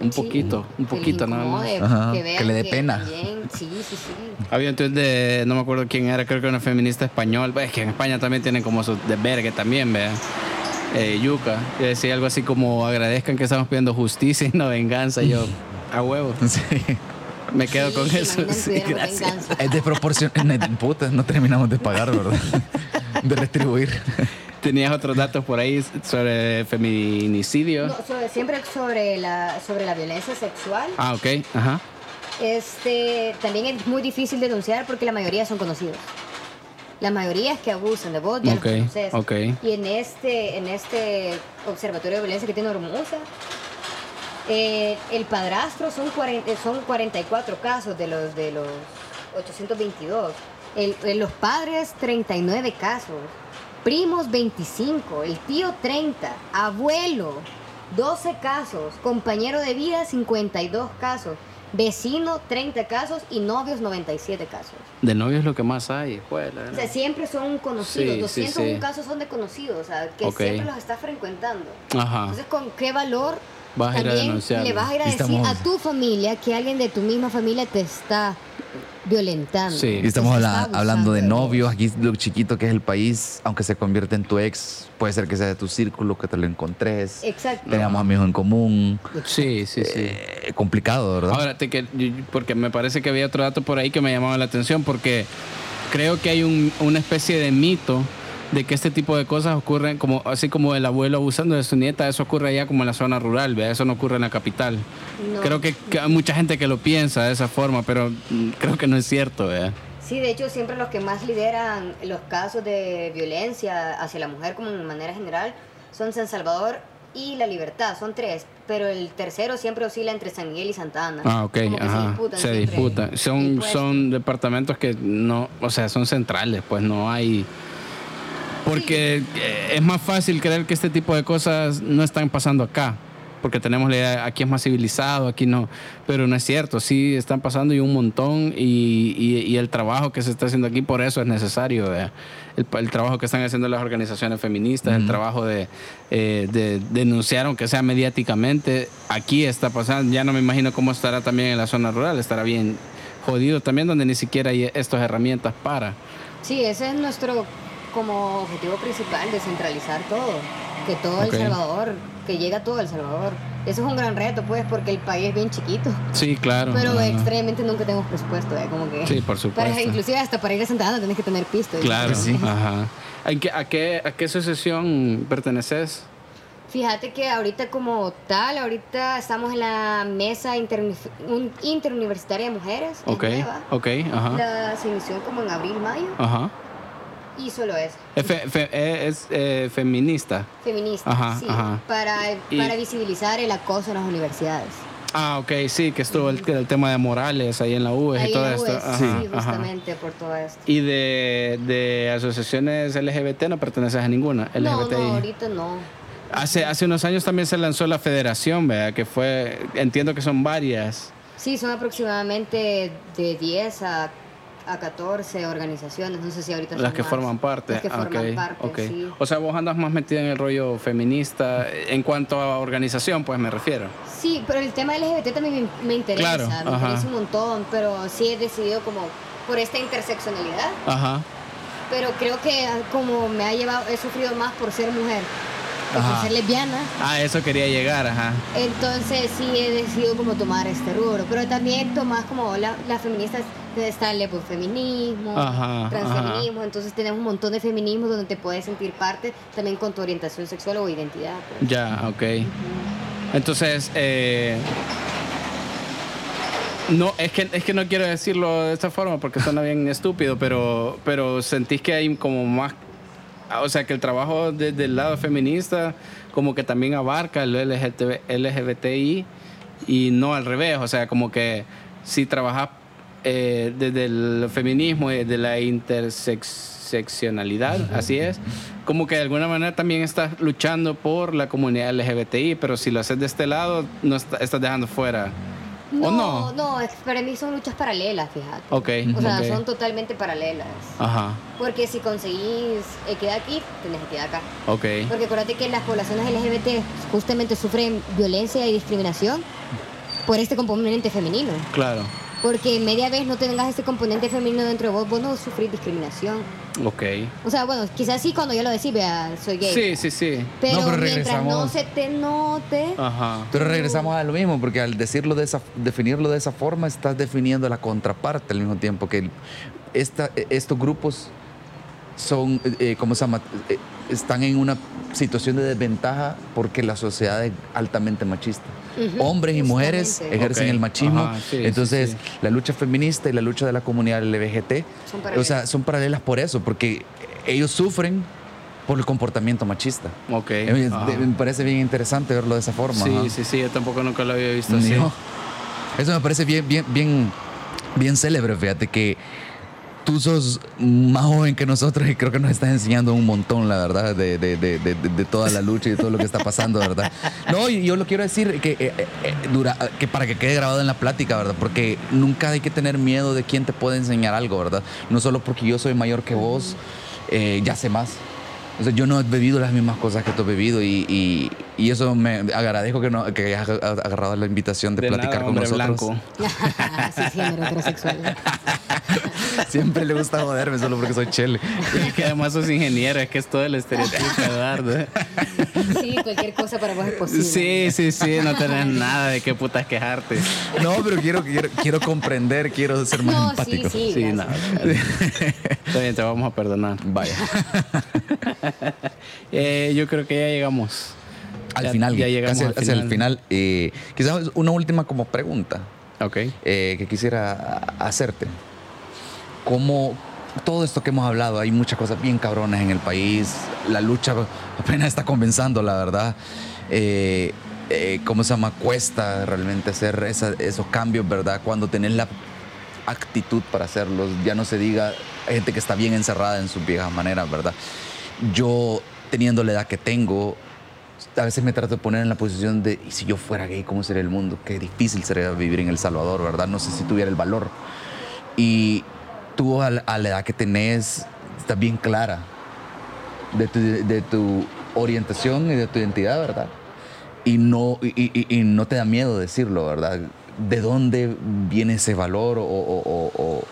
Un Sí, poquito, un poquito nada más. Ajá, que, le dé pena. también- sí, sí, sí. Había entonces de, no me acuerdo quién era, creo que una feminista español. Es que en España también tienen como su desvergue también, ¿verdad? Eh, Yuca, que decía algo así como agradezcan que estamos pidiendo justicia y no venganza. Y yo, a huevo, Sí. me quedo Sí, con eso. Sí, gracias. Es desproporcional. Puta, no terminamos de pagar, ¿verdad? De retribuir. Tenías otros datos por ahí sobre feminicidio. No, sobre- siempre sobre la, sobre la violencia sexual. Ah, ok, ajá. Este, también es muy difícil denunciar porque la mayoría son conocidos. La mayoría es que abusan de vos, ya los Ok, conoces. ok. Y en este, en este observatorio de violencia que tiene Hermosa, eh, el padrastro son, 40, son 44 casos de los, de los 822. El- eh, los padres, 39 casos. Primos, 25. El tío, 30. Abuelo, 12 casos. Compañero de vida, 52 casos. Vecino, 30 casos. Y novios, 97 casos. De novios lo que más hay, juela. O sea, siempre son conocidos. Sí, sí, 201 sí. casos son de conocidos. O sea, que siempre los está frecuentando. Ajá. Entonces, ¿con qué valor Vas a ir a le vas a ir a decir estamos- a tu familia que alguien de tu misma familia te está violentando? Sí. Y estamos habla- hablando de novios, aquí lo chiquito que es el país, aunque se convierte en tu ex, puede ser que sea de tu círculo, que te lo encontres. Exacto. Tengamos amigos en común. Sí, sí, sí. Eh, complicado, ¿verdad? Ahora, te que, yo- porque me parece que había otro dato por ahí que me llamaba la atención, porque creo que hay un- una especie de mito de que este tipo de cosas ocurren, como así como el abuelo abusando de su nieta, eso ocurre allá como en la zona rural, eso no ocurre en la capital. No. Creo que, que hay mucha gente que lo piensa de esa forma, pero mm, creo que no es cierto. ¿vea? Sí, de hecho, siempre los que más lideran los casos de violencia hacia la mujer como de manera general son San Salvador y La Libertad, son tres, pero el tercero siempre oscila entre San Miguel y Santa Ana. Ah, ok, Como que ajá. se disputan. Se disputan. Son, son departamentos que no, o sea, son centrales, pues no hay... Porque eh, es más fácil creer que este tipo de cosas no están pasando acá. Porque tenemos la idea, aquí es más civilizado, aquí no. Pero no es cierto, sí están pasando y un montón. Y, y- y el trabajo que se está haciendo aquí, por eso es necesario. El, el trabajo que están haciendo las organizaciones feministas, el trabajo de, eh, de denunciar, aunque sea mediáticamente, aquí está pasando. Ya no me imagino cómo estará también en la zona rural, estará bien jodido también, donde ni siquiera hay estas herramientas para. Sí, ese es nuestro como objetivo principal, descentralizar todo. Que todo Ok. El Salvador, que llegue a todo El Salvador. Eso es un gran reto, pues, porque el país es bien chiquito. Sí, claro. Pero ajá. extrañamente nunca tenemos presupuesto, ¿eh? Como que... Sí, por supuesto. Para, inclusive hasta para ir a Santa Ana tenés que tener pisto. ¿eh? Claro, Sí. ajá. ¿En qué- a, qué, ¿A qué asociación perteneces? Fíjate que ahorita como tal, ahorita estamos en la mesa interuni- un- interuniversitaria de mujeres. es Ok, nueva. ok, ajá. La, se inició como en abril, mayo. Ajá. Y solo es Es, fe- fe- eh, es, eh, feminista. feminista. Ajá, sí, ajá. Para, Y- para visibilizar el acoso en las universidades. Ah, ok, sí, que estuvo el, el tema de Morales ahí en la UES Ahí y todo en la esto. Ajá, sí, justamente por todo esto. ¿Y de, de asociaciones LGBT no perteneces a ninguna? No, LGBTI. no, ahorita no. Hace, hace unos años también se lanzó la federación, ¿verdad? Que fue, entiendo que son varias. Sí, son aproximadamente de 10 a, a 14 organizaciones. No sé si ahorita Las son que más. forman parte. Las que forman ok, parte, ok. sí. O sea, vos andas más metida en el rollo feminista en cuanto a organización, pues me refiero. Sí, pero el tema LGBT también me, me interesa, Claro, me ajá. interesa un montón, pero sí he decidido como por esta interseccionalidad, Ajá. pero creo que como me ha llevado, he sufrido más por ser mujer que Ajá. ser lesbiana, Ah, eso quería llegar, ajá. entonces sí he decidido como tomar este rubro, pero también tomas como la- las feministas, está el feminismo, Ajá, transfeminismo, entonces tenemos un montón de feminismos donde te puedes sentir parte también con tu orientación sexual o identidad. pues. Ya, ok. Entonces, eh, no, es que, es que no quiero decirlo de esta forma porque suena bien estúpido, pero, pero sentís que hay como más, o sea, que el trabajo desde el lado feminista como que también abarca el LGBTI y no al revés, o sea, como que si trabajas eh, desde el feminismo y desde la interseccionalidad, así es, como que de alguna manera también estás luchando por la comunidad LGBTI, pero si lo haces de este lado, no está- estás dejando fuera. ¿O no? no, es- para mí son luchas paralelas, fíjate. Ok. O sea, son totalmente paralelas. Ajá, Porque si conseguís equidad aquí, tenés equidad acá. ok. Porque acuérdate que las poblaciones LGBT justamente sufren violencia y discriminación por este componente femenino. Claro. Porque media vez no tengas este componente femenino dentro de vos, vos no sufrís discriminación. Ok. O sea, bueno, quizás sí cuando yo lo decís, vea, soy gay. Sí, sí, sí. Pero, No, pero mientras no se te note, Ajá. Pero regresamos a lo mismo, porque al decirlo de esa, definirlo de esa forma, estás definiendo la contraparte al mismo tiempo que el- esta, estos grupos son, eh, ¿cómo se llama? Eh, están en una situación de desventaja porque la sociedad es altamente machista. Hombres y mujeres ejercen el machismo. ajá, sí, sí, Entonces, sí. la lucha feminista y la lucha de la comunidad LGBT, Son o paralelas. sea, son paralelas por eso, porque ellos sufren por el comportamiento machista. Ok. Eh. Me parece bien interesante verlo de esa forma. Sí, ajá. sí, sí, yo tampoco nunca lo había visto Ni así. Eso me parece bien, bien, bien, bien célebre, fíjate que tú sos más joven que nosotros y creo que nos estás enseñando un montón, la verdad, de, de- de- de- toda la lucha y de todo lo que está pasando, ¿verdad? No, y yo lo quiero decir que, eh, eh, eh, que para que quede grabado en la plática, ¿verdad? Porque nunca hay que tener miedo de quién te puede enseñar algo, ¿verdad? No solo porque yo soy mayor que vos, ya sé más. O yo no he bebido las mismas cosas que tú has bebido y- y eso me agradezco que, no, que hayas agarrado la invitación de, De platicar nada, con nosotros. blanco. sí, género heterosexual. Siempre le gusta joderme solo porque soy chele. Es que además sos ingeniero, es que es todo el estereotipo, Eduardo. Sí, cualquier cosa para vos es posible. Sí, sí, sí, no tenés nada de qué putas quejarte. No, pero quiero, quiero, quiero comprender, quiero ser más No, sí, empático. sí. Sí, no. Está bien, te vamos a perdonar. Vaya. Eh, yo creo que ya llegamos. Al Ya- final, ya llegamos casi al hacia el final. final. eh, quizás una última como pregunta Ok. eh, que quisiera hacerte. ¿Cómo todo esto que hemos hablado, hay muchas cosas bien cabronas en el país, la lucha apenas está comenzando, la verdad. Eh, eh, ¿Cómo se llama? Cuesta realmente hacer esa- esos cambios, ¿verdad? Cuando tenés la actitud para hacerlos, ya no se diga, hay gente que está bien encerrada en sus viejas maneras, ¿verdad? Yo, teniendo la edad que tengo, a veces me trato de poner en la posición de, ¿y si yo fuera gay, cómo sería el mundo? Qué difícil sería vivir en El Salvador, ¿verdad? No sé si tuviera el valor. Y tú a la, edad que tenés, estás bien clara de tu, de tu orientación y de tu identidad, ¿verdad? Y no, y, y- y no te da miedo decirlo, ¿verdad? de dónde viene ese valor o, o- o-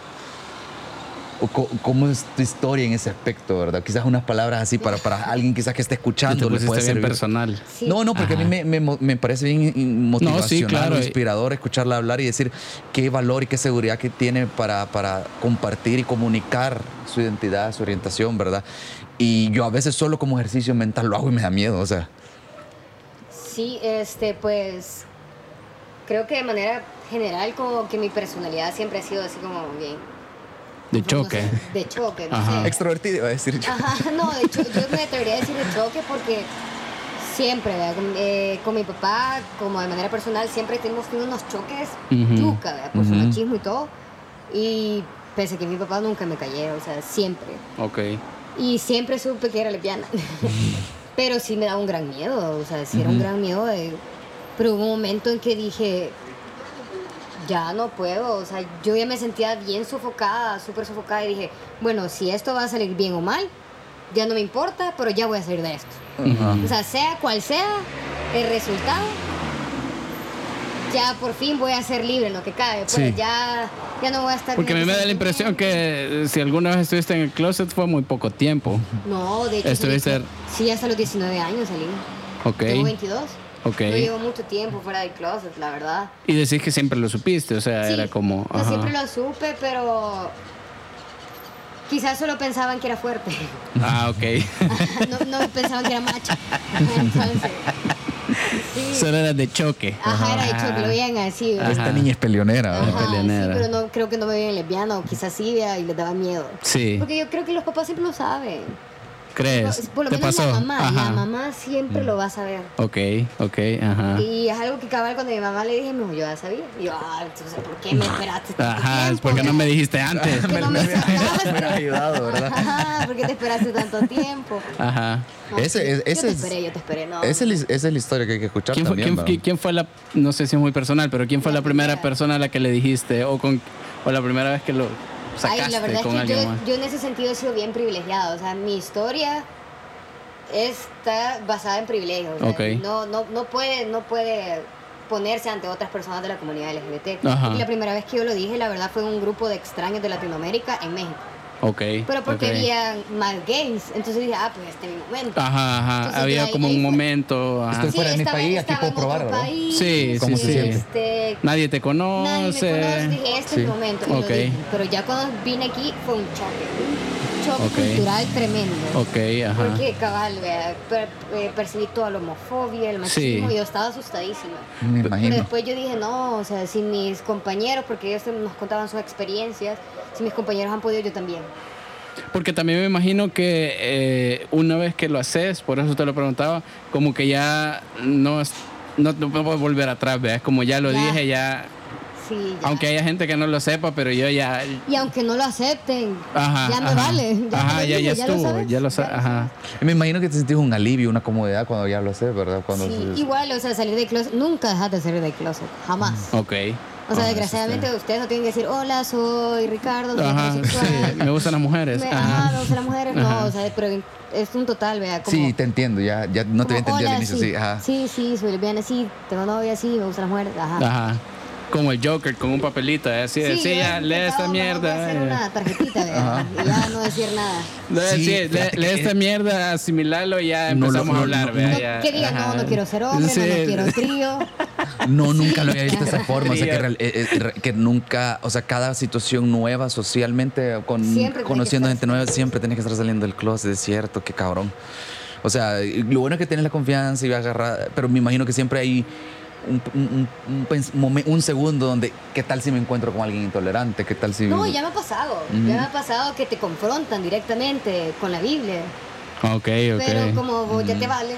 cómo es tu historia en ese aspecto, ¿verdad? Quizás unas palabras así para, para alguien quizás que esté Y te escuchando le puede bien servir. personal. Sí. No, no, porque a mí me, me me parece bien motivacional, claro. inspirador escucharla hablar y decir qué valor y qué seguridad que tiene para, para compartir y comunicar su identidad, su orientación, ¿verdad? Y yo a veces solo como ejercicio mental lo hago y me da miedo, o sea. Sí, este, pues creo que de manera general como que mi personalidad siempre ha sido así como bien... De no choque. sé, de choque, no Ajá. sé. Extrovertido, iba a decir yo. Ajá, no, de hecho, yo me atrevería a decir de choque porque siempre, ¿verdad? Con, eh, con mi papá, como de manera personal, siempre hemos tenido unos choques Ujú. yuca, ¿verdad? Por su Ujú. machismo y todo. Y pese a que mi papá nunca me callé, o sea, siempre. Ok. Y siempre supe que era lesbiana. Pero sí me daba un gran miedo, o sea, sí era un Ujú. gran miedo. de- Pero hubo un momento en que dije, ya no puedo, o sea, yo ya me sentía bien sofocada, súper sofocada y dije, bueno, si esto va a salir bien o mal, ya no me importa, pero ya voy a salir de esto. O sea, sea cual sea el resultado, ya por fin voy a ser libre en lo que cabe, pues Sí. ya, ya no voy a estar... Porque a mí me da la impresión que si alguna vez estuviste en el closet fue muy poco tiempo. No, de hecho... Estuviste- salí- Sí, hasta los 19 años salí. Ok. Tengo 22. Ok. No llevo mucho tiempo fuera del closet, la verdad. Y decís que siempre lo supiste, o sea, Sí, era como... Yo ajá. siempre lo supe, pero quizás solo pensaban que era fuerte. Ah, ok. no, no pensaban que era macho. Entonces, sí. Solo era de choque. Ajá, era de hecho que lo veían así. ¿verdad? Esta niña es peleonera, ¿verdad? Ajá, sí, peleonera. pero no, creo que no me veían lesbiana o quizás sí vea, y les daba miedo. Sí. Porque yo creo que los papás siempre lo saben. ¿Crees? Por lo ¿Te menos pasó? la mamá, Ajá. la mamá siempre lo va a saber. Ok, ok, ajá. Y es algo que cabal cuando mi mamá le dije, me dijo, yo ya sabía. Y yo, ah, entonces, ¿por qué me esperaste tanto Ajá, es tiempo? porque no me dijiste antes. Que no me me hubiera sacaste. ayudado, ¿verdad? Ajá, ¿por qué te esperaste tanto tiempo? Ajá. No, Ese- es- yo ese te es- esperé, yo te esperé, no. Esa es, la- esa es la historia que hay que escuchar ¿Quién fue, también, quién, ¿verdad? quién fue la, no sé si es muy personal, pero quién fue la, La primera primera. persona a la que le dijiste o con o la primera vez que lo sacaste Ay, la verdad con es que yo, en ese sentido he sido bien privilegiado. O sea, mi historia está basada en privilegios. o sea, Ok. no, no, no, puede, no puede ponerse ante otras personas de la comunidad LGBT. Ajá. Y la primera vez que yo lo dije, la verdad, fue en un grupo de extraños de Latinoamérica en México. Ok. Pero porque ok. había más gays. Entonces dije, ah, pues este es mi momento. Ajá, ajá. Entonces, Había como un momento. ajá. Estoy fuera de mi estaba- país, aquí puedo probar, ¿verdad? país, Sí, ¿Cómo sí, se sí. siente? Este, Nadie te Nadie me conoce. conoce, dije, este Sí. es mi momento. Y lo Ok. dije. Pero ya cuando vine aquí fue un choque. Un choque Ok. cultural tremendo. Ok, ajá. Porque, cabal, vea, per- eh, percibí toda la homofobia, el machismo, Sí. y yo estaba asustadísima. Me Pero imagino. después yo dije, no, o sea, si mis compañeros, porque ellos nos contaban sus experiencias, si mis compañeros han podido, yo también. Porque también me imagino que eh, una vez que lo haces, por eso te lo preguntaba, como que ya no, no, no puedes volver atrás, ¿ves? Como ya lo Ya. dije, ya. Sí, ya. Aunque haya gente que no lo sepa, pero yo ya. Y aunque no lo acepten, Ajá, ya me ajá. vale. Ya Ajá, lo ya- digo, ya lo estuvo, sabes, ya lo ajá. Me imagino que te sentís un alivio, una comodidad cuando ya lo haces, ¿verdad? Cuando Sí, se- igual, o sea, salir del closet, nunca dejas de salir del closet, jamás. Ok. O sea, Ah, desgraciadamente ustedes no tienen que decir, hola, soy Ricardo, soy Ajá, sí, me gustan las mujeres. Me- Ajá. me gustan las mujeres, Ajá. no, o sea, pero es un total, vea, como... Sí, te entiendo, ya, ya no te había como, entendido al "Hola, inicio, sí. ajá. Sí, sí, soy lesbiana, sí, tengo novia, sí, me gustan las mujeres, ajá. Ajá. Como el Joker con un papelito, ¿eh? así de, sí, he lee esta mierda. hacer eh. una tarjetita, y ya no decir nada. Lee, Sí, sí, lee- fíjate lee que- esta mierda, asimilarlo y ya No lo- empezamos no- a hablar, no- No, que diga, no, no quiero ser hombre, Sí. no, no quiero trío. No, nunca lo había visto de esa forma. O sea, que, real- eh, eh, que nunca, o sea, cada situación nueva socialmente, con, conociendo gente nueva, siempre tienes que estar saliendo del closet, es cierto, qué cabrón. O sea, lo bueno es que tienes la confianza y vas a agarrar, pero me imagino que siempre hay un, un- un un segundo donde, ¿qué tal si me encuentro con alguien intolerante? ¿Qué tal si... No, ya me ha pasado, Ujú. ya me ha pasado que te confrontan directamente con la Biblia, Ok, ok. pero como vos ya te vale,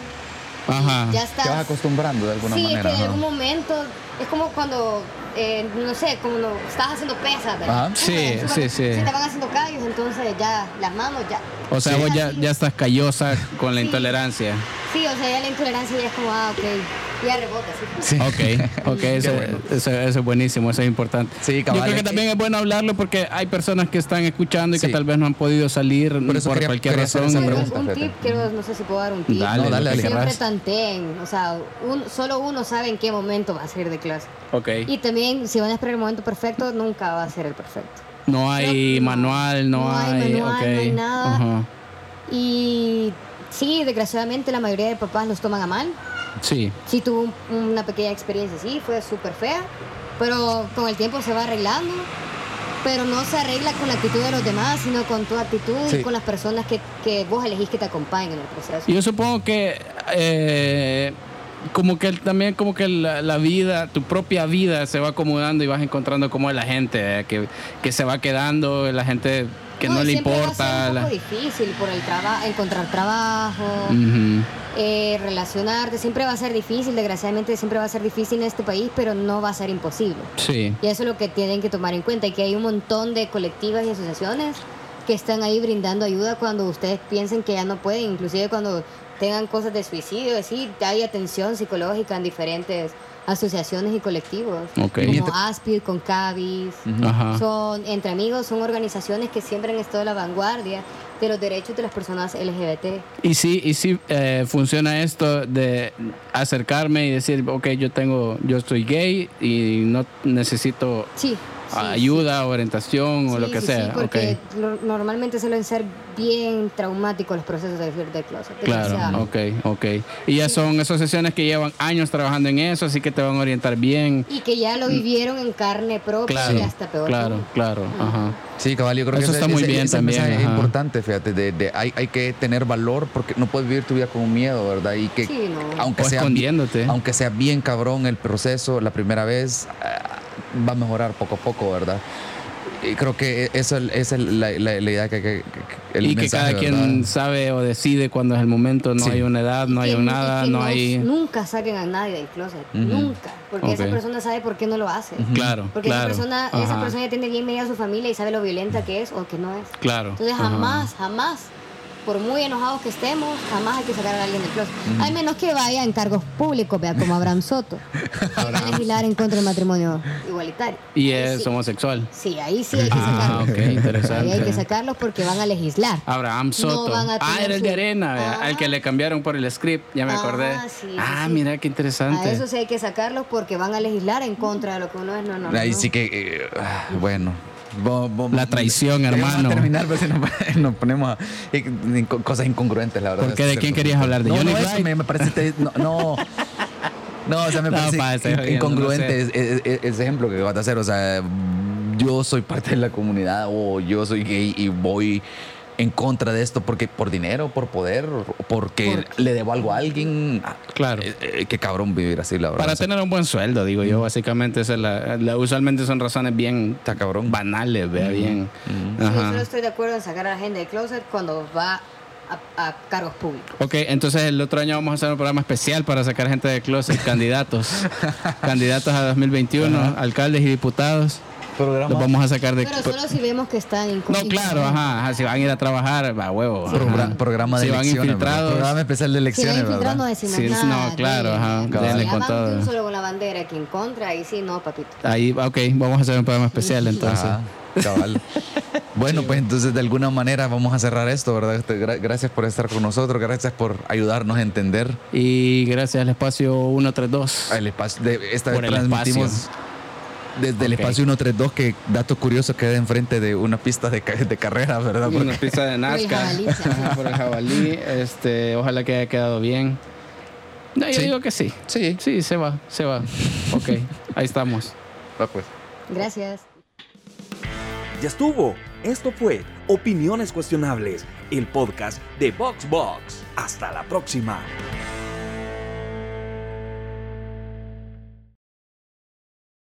Ajá. ya estás... Te vas acostumbrando de alguna sí, manera. es que en algún momento es como cuando, eh, no sé, como no, estás haciendo pesas, ¿verdad? Ajá. Sí, Entonces, sí, sí. Se te van haciendo callos, entonces ya las manos ya. O sea, Sí. vos ya, ya estás callosa con la Sí. intolerancia. Sí, o sea, ya la intolerancia ya es como, ah, ok. Ya rebota, sí. Sí. Ok, ok, eso, bueno. eso- eso es buenísimo, eso es importante. Sí, Yo cabal, creo que también es bueno hablarlo porque hay personas que están escuchando y que Sí. tal vez no han podido salir por, eso quería- cualquier quería hacer razón. esa pregunta, un tip, quiero, no sé si puedo dar un tip. Dale, No, dale, que dale. Siempre querrás. tanteen, o sea, un- solo uno sabe en qué momento va a salir de clase. Ok. Y también, si van a esperar el momento perfecto, nunca va a ser el perfecto. No hay No, manual, no, no hay hay. manual, ok. no hay nada. Ajá. Y sí, desgraciadamente la mayoría de papás los toman a mal. Sí, Sí tuvo un- una pequeña experiencia así, fue súper fea, pero con el tiempo se va arreglando. Pero no se arregla con la actitud de los demás, sino con tu actitud Sí. y con las personas que, que vos elegís que te acompañen en el proceso. yo supongo que eh, como que también como que la, la vida, tu propia vida se va acomodando y vas encontrando como es la gente eh, que, que se va quedando, la gente que no, le importa. Va a ser un la- difícil por el trabajo, encontrar trabajo, eh, relacionarte. Siempre va a ser difícil, desgraciadamente siempre va a ser difícil en este país, pero no va a ser imposible. Sí, Y eso es lo que tienen que tomar en cuenta, y que hay un montón de colectivas y asociaciones que están ahí brindando ayuda cuando ustedes piensen que ya no pueden, inclusive cuando tengan cosas de suicidio, decir, hay atención psicológica en diferentes asociaciones y colectivos, como ASPID, con CABIS. ajá. Son, entre amigos, son organizaciones que siempre han estado a la vanguardia de los derechos de las personas LGBT. Y sí, y sí eh, funciona esto de acercarme y decir, ok, yo tengo, yo estoy gay y no necesito Sí. Sí, ayuda, orientación o Sí, lo que sí, sea. sí, porque ok. lo- normalmente suelen ser bien traumáticos los procesos de salir del closet. Claro, ok, ok. Y ya son asociaciones que llevan años trabajando en eso, así que te van a orientar bien. Y que ya lo vivieron en carne propia Claro, y hasta peor. claro, claro, ajá. Sí, cabal, yo creo Eso que está ese- muy ese- bien ese también, mensaje es importante, fíjate, de, de- hay, hay que tener valor porque no puedes vivir tu vida con miedo, ¿verdad? Y que Sí, no. aunque O sea escondiéndote. aunque sea bien cabrón el proceso la primera vez, va a mejorar poco a poco, ¿verdad? Y creo que eso es esa es la, la- la idea que, que- que- el y que mensaje, cada quien ¿verdad? sabe o decide cuándo es el momento, no Sí. hay una edad, no Y hay que- un nada, que no hay... Nunca saquen a nadie del closet. Ujú. Nunca. Porque Ok. esa persona sabe por qué no lo hace. Claro, Porque claro. esa, persona, esa persona ya tiene bien medida a su familia y sabe lo violenta que es o que no es. Claro. Entonces ajá. jamás, jamás, por muy enojados que estemos, jamás hay que sacar a alguien del closet. Al menos que vaya en cargos públicos, vea, como Abraham Soto. Que va a legislar en contra del matrimonio igualitario. Y Ahí es sí. homosexual. Sí, ahí sí hay que Ah, sacarlos. ok, interesante. Ahí hay que sacarlos porque van a legislar. Abraham Soto. van a ah, era el de Arena, vea, Ajá. al que le cambiaron por el script, ya me Ajá, acordé. sí, sí, ah, sí. mira qué interesante. A eso sí hay que sacarlos porque van a legislar en contra de lo que uno es. No, no, no. Ahí no. sí que, eh, ah, bueno. La traición, ya vamos a hermano. terminar, pero si nos, nos ponemos a- en- en co- cosas incongruentes, la verdad. ¿Por qué? ¿De quién querías hablar? ¿De no, Johnny no, eso me, me parece... no, no. No, o sea, me No, parece pa, in- incongruente no sé. ese- ese ejemplo que vas a hacer. O sea, yo soy parte de la comunidad o yo soy gay y voy en contra de esto porque por dinero, por poder, porque le debo algo a alguien. Ah, Claro. eh, eh, qué cabrón vivir así, la verdad. Para tener un buen sueldo, digo yo, básicamente esa es la, la- usualmente son razones bien Está cabrón. banales, vea bien. Yo Ajá. solo estoy de acuerdo en sacar a la gente del closet cuando va a, a cargos públicos. Ok, entonces el otro año vamos a hacer un programa especial para sacar gente de closet, candidatos. candidatos a 2021, alcaldes y diputados. Programa- Los vamos a sacar de... Pero solo si vemos que están No, incógnito. claro, ajá, ajá, si van a ir a trabajar, va huevo. ajá. Programa de Si van elecciones. ¿verdad? infiltrados. Programa especial de Si van elecciones, infiltrados no ¿verdad? decimos Sí, sí, nada. no, claro, ajá, ya con van todo. solo con la bandera aquí en contra, ahí sí, no, papito. Ahí, ok, vamos a hacer un programa especial entonces. Ajá, cabal. Bueno, pues entonces de alguna manera vamos a cerrar esto, ¿verdad? Este, gra- Gracias por estar con nosotros, gracias por ayudarnos a entender Y gracias al espacio 132. el espacio. De, esta vez Por el transmitimos espacio. Desde el espacio 132, que dato curioso queda enfrente de una pista de, de carrera, ¿verdad? Una pista de Nazca. Por el jabalí. Este, ojalá que haya quedado bien. No, yo Sí. digo que sí. Sí. Sí, se va, se va. Ok, ahí estamos. Va, pues. Gracias. Ya estuvo. Esto fue Opiniones Cuestionables, el podcast de VoxBox. Hasta la próxima.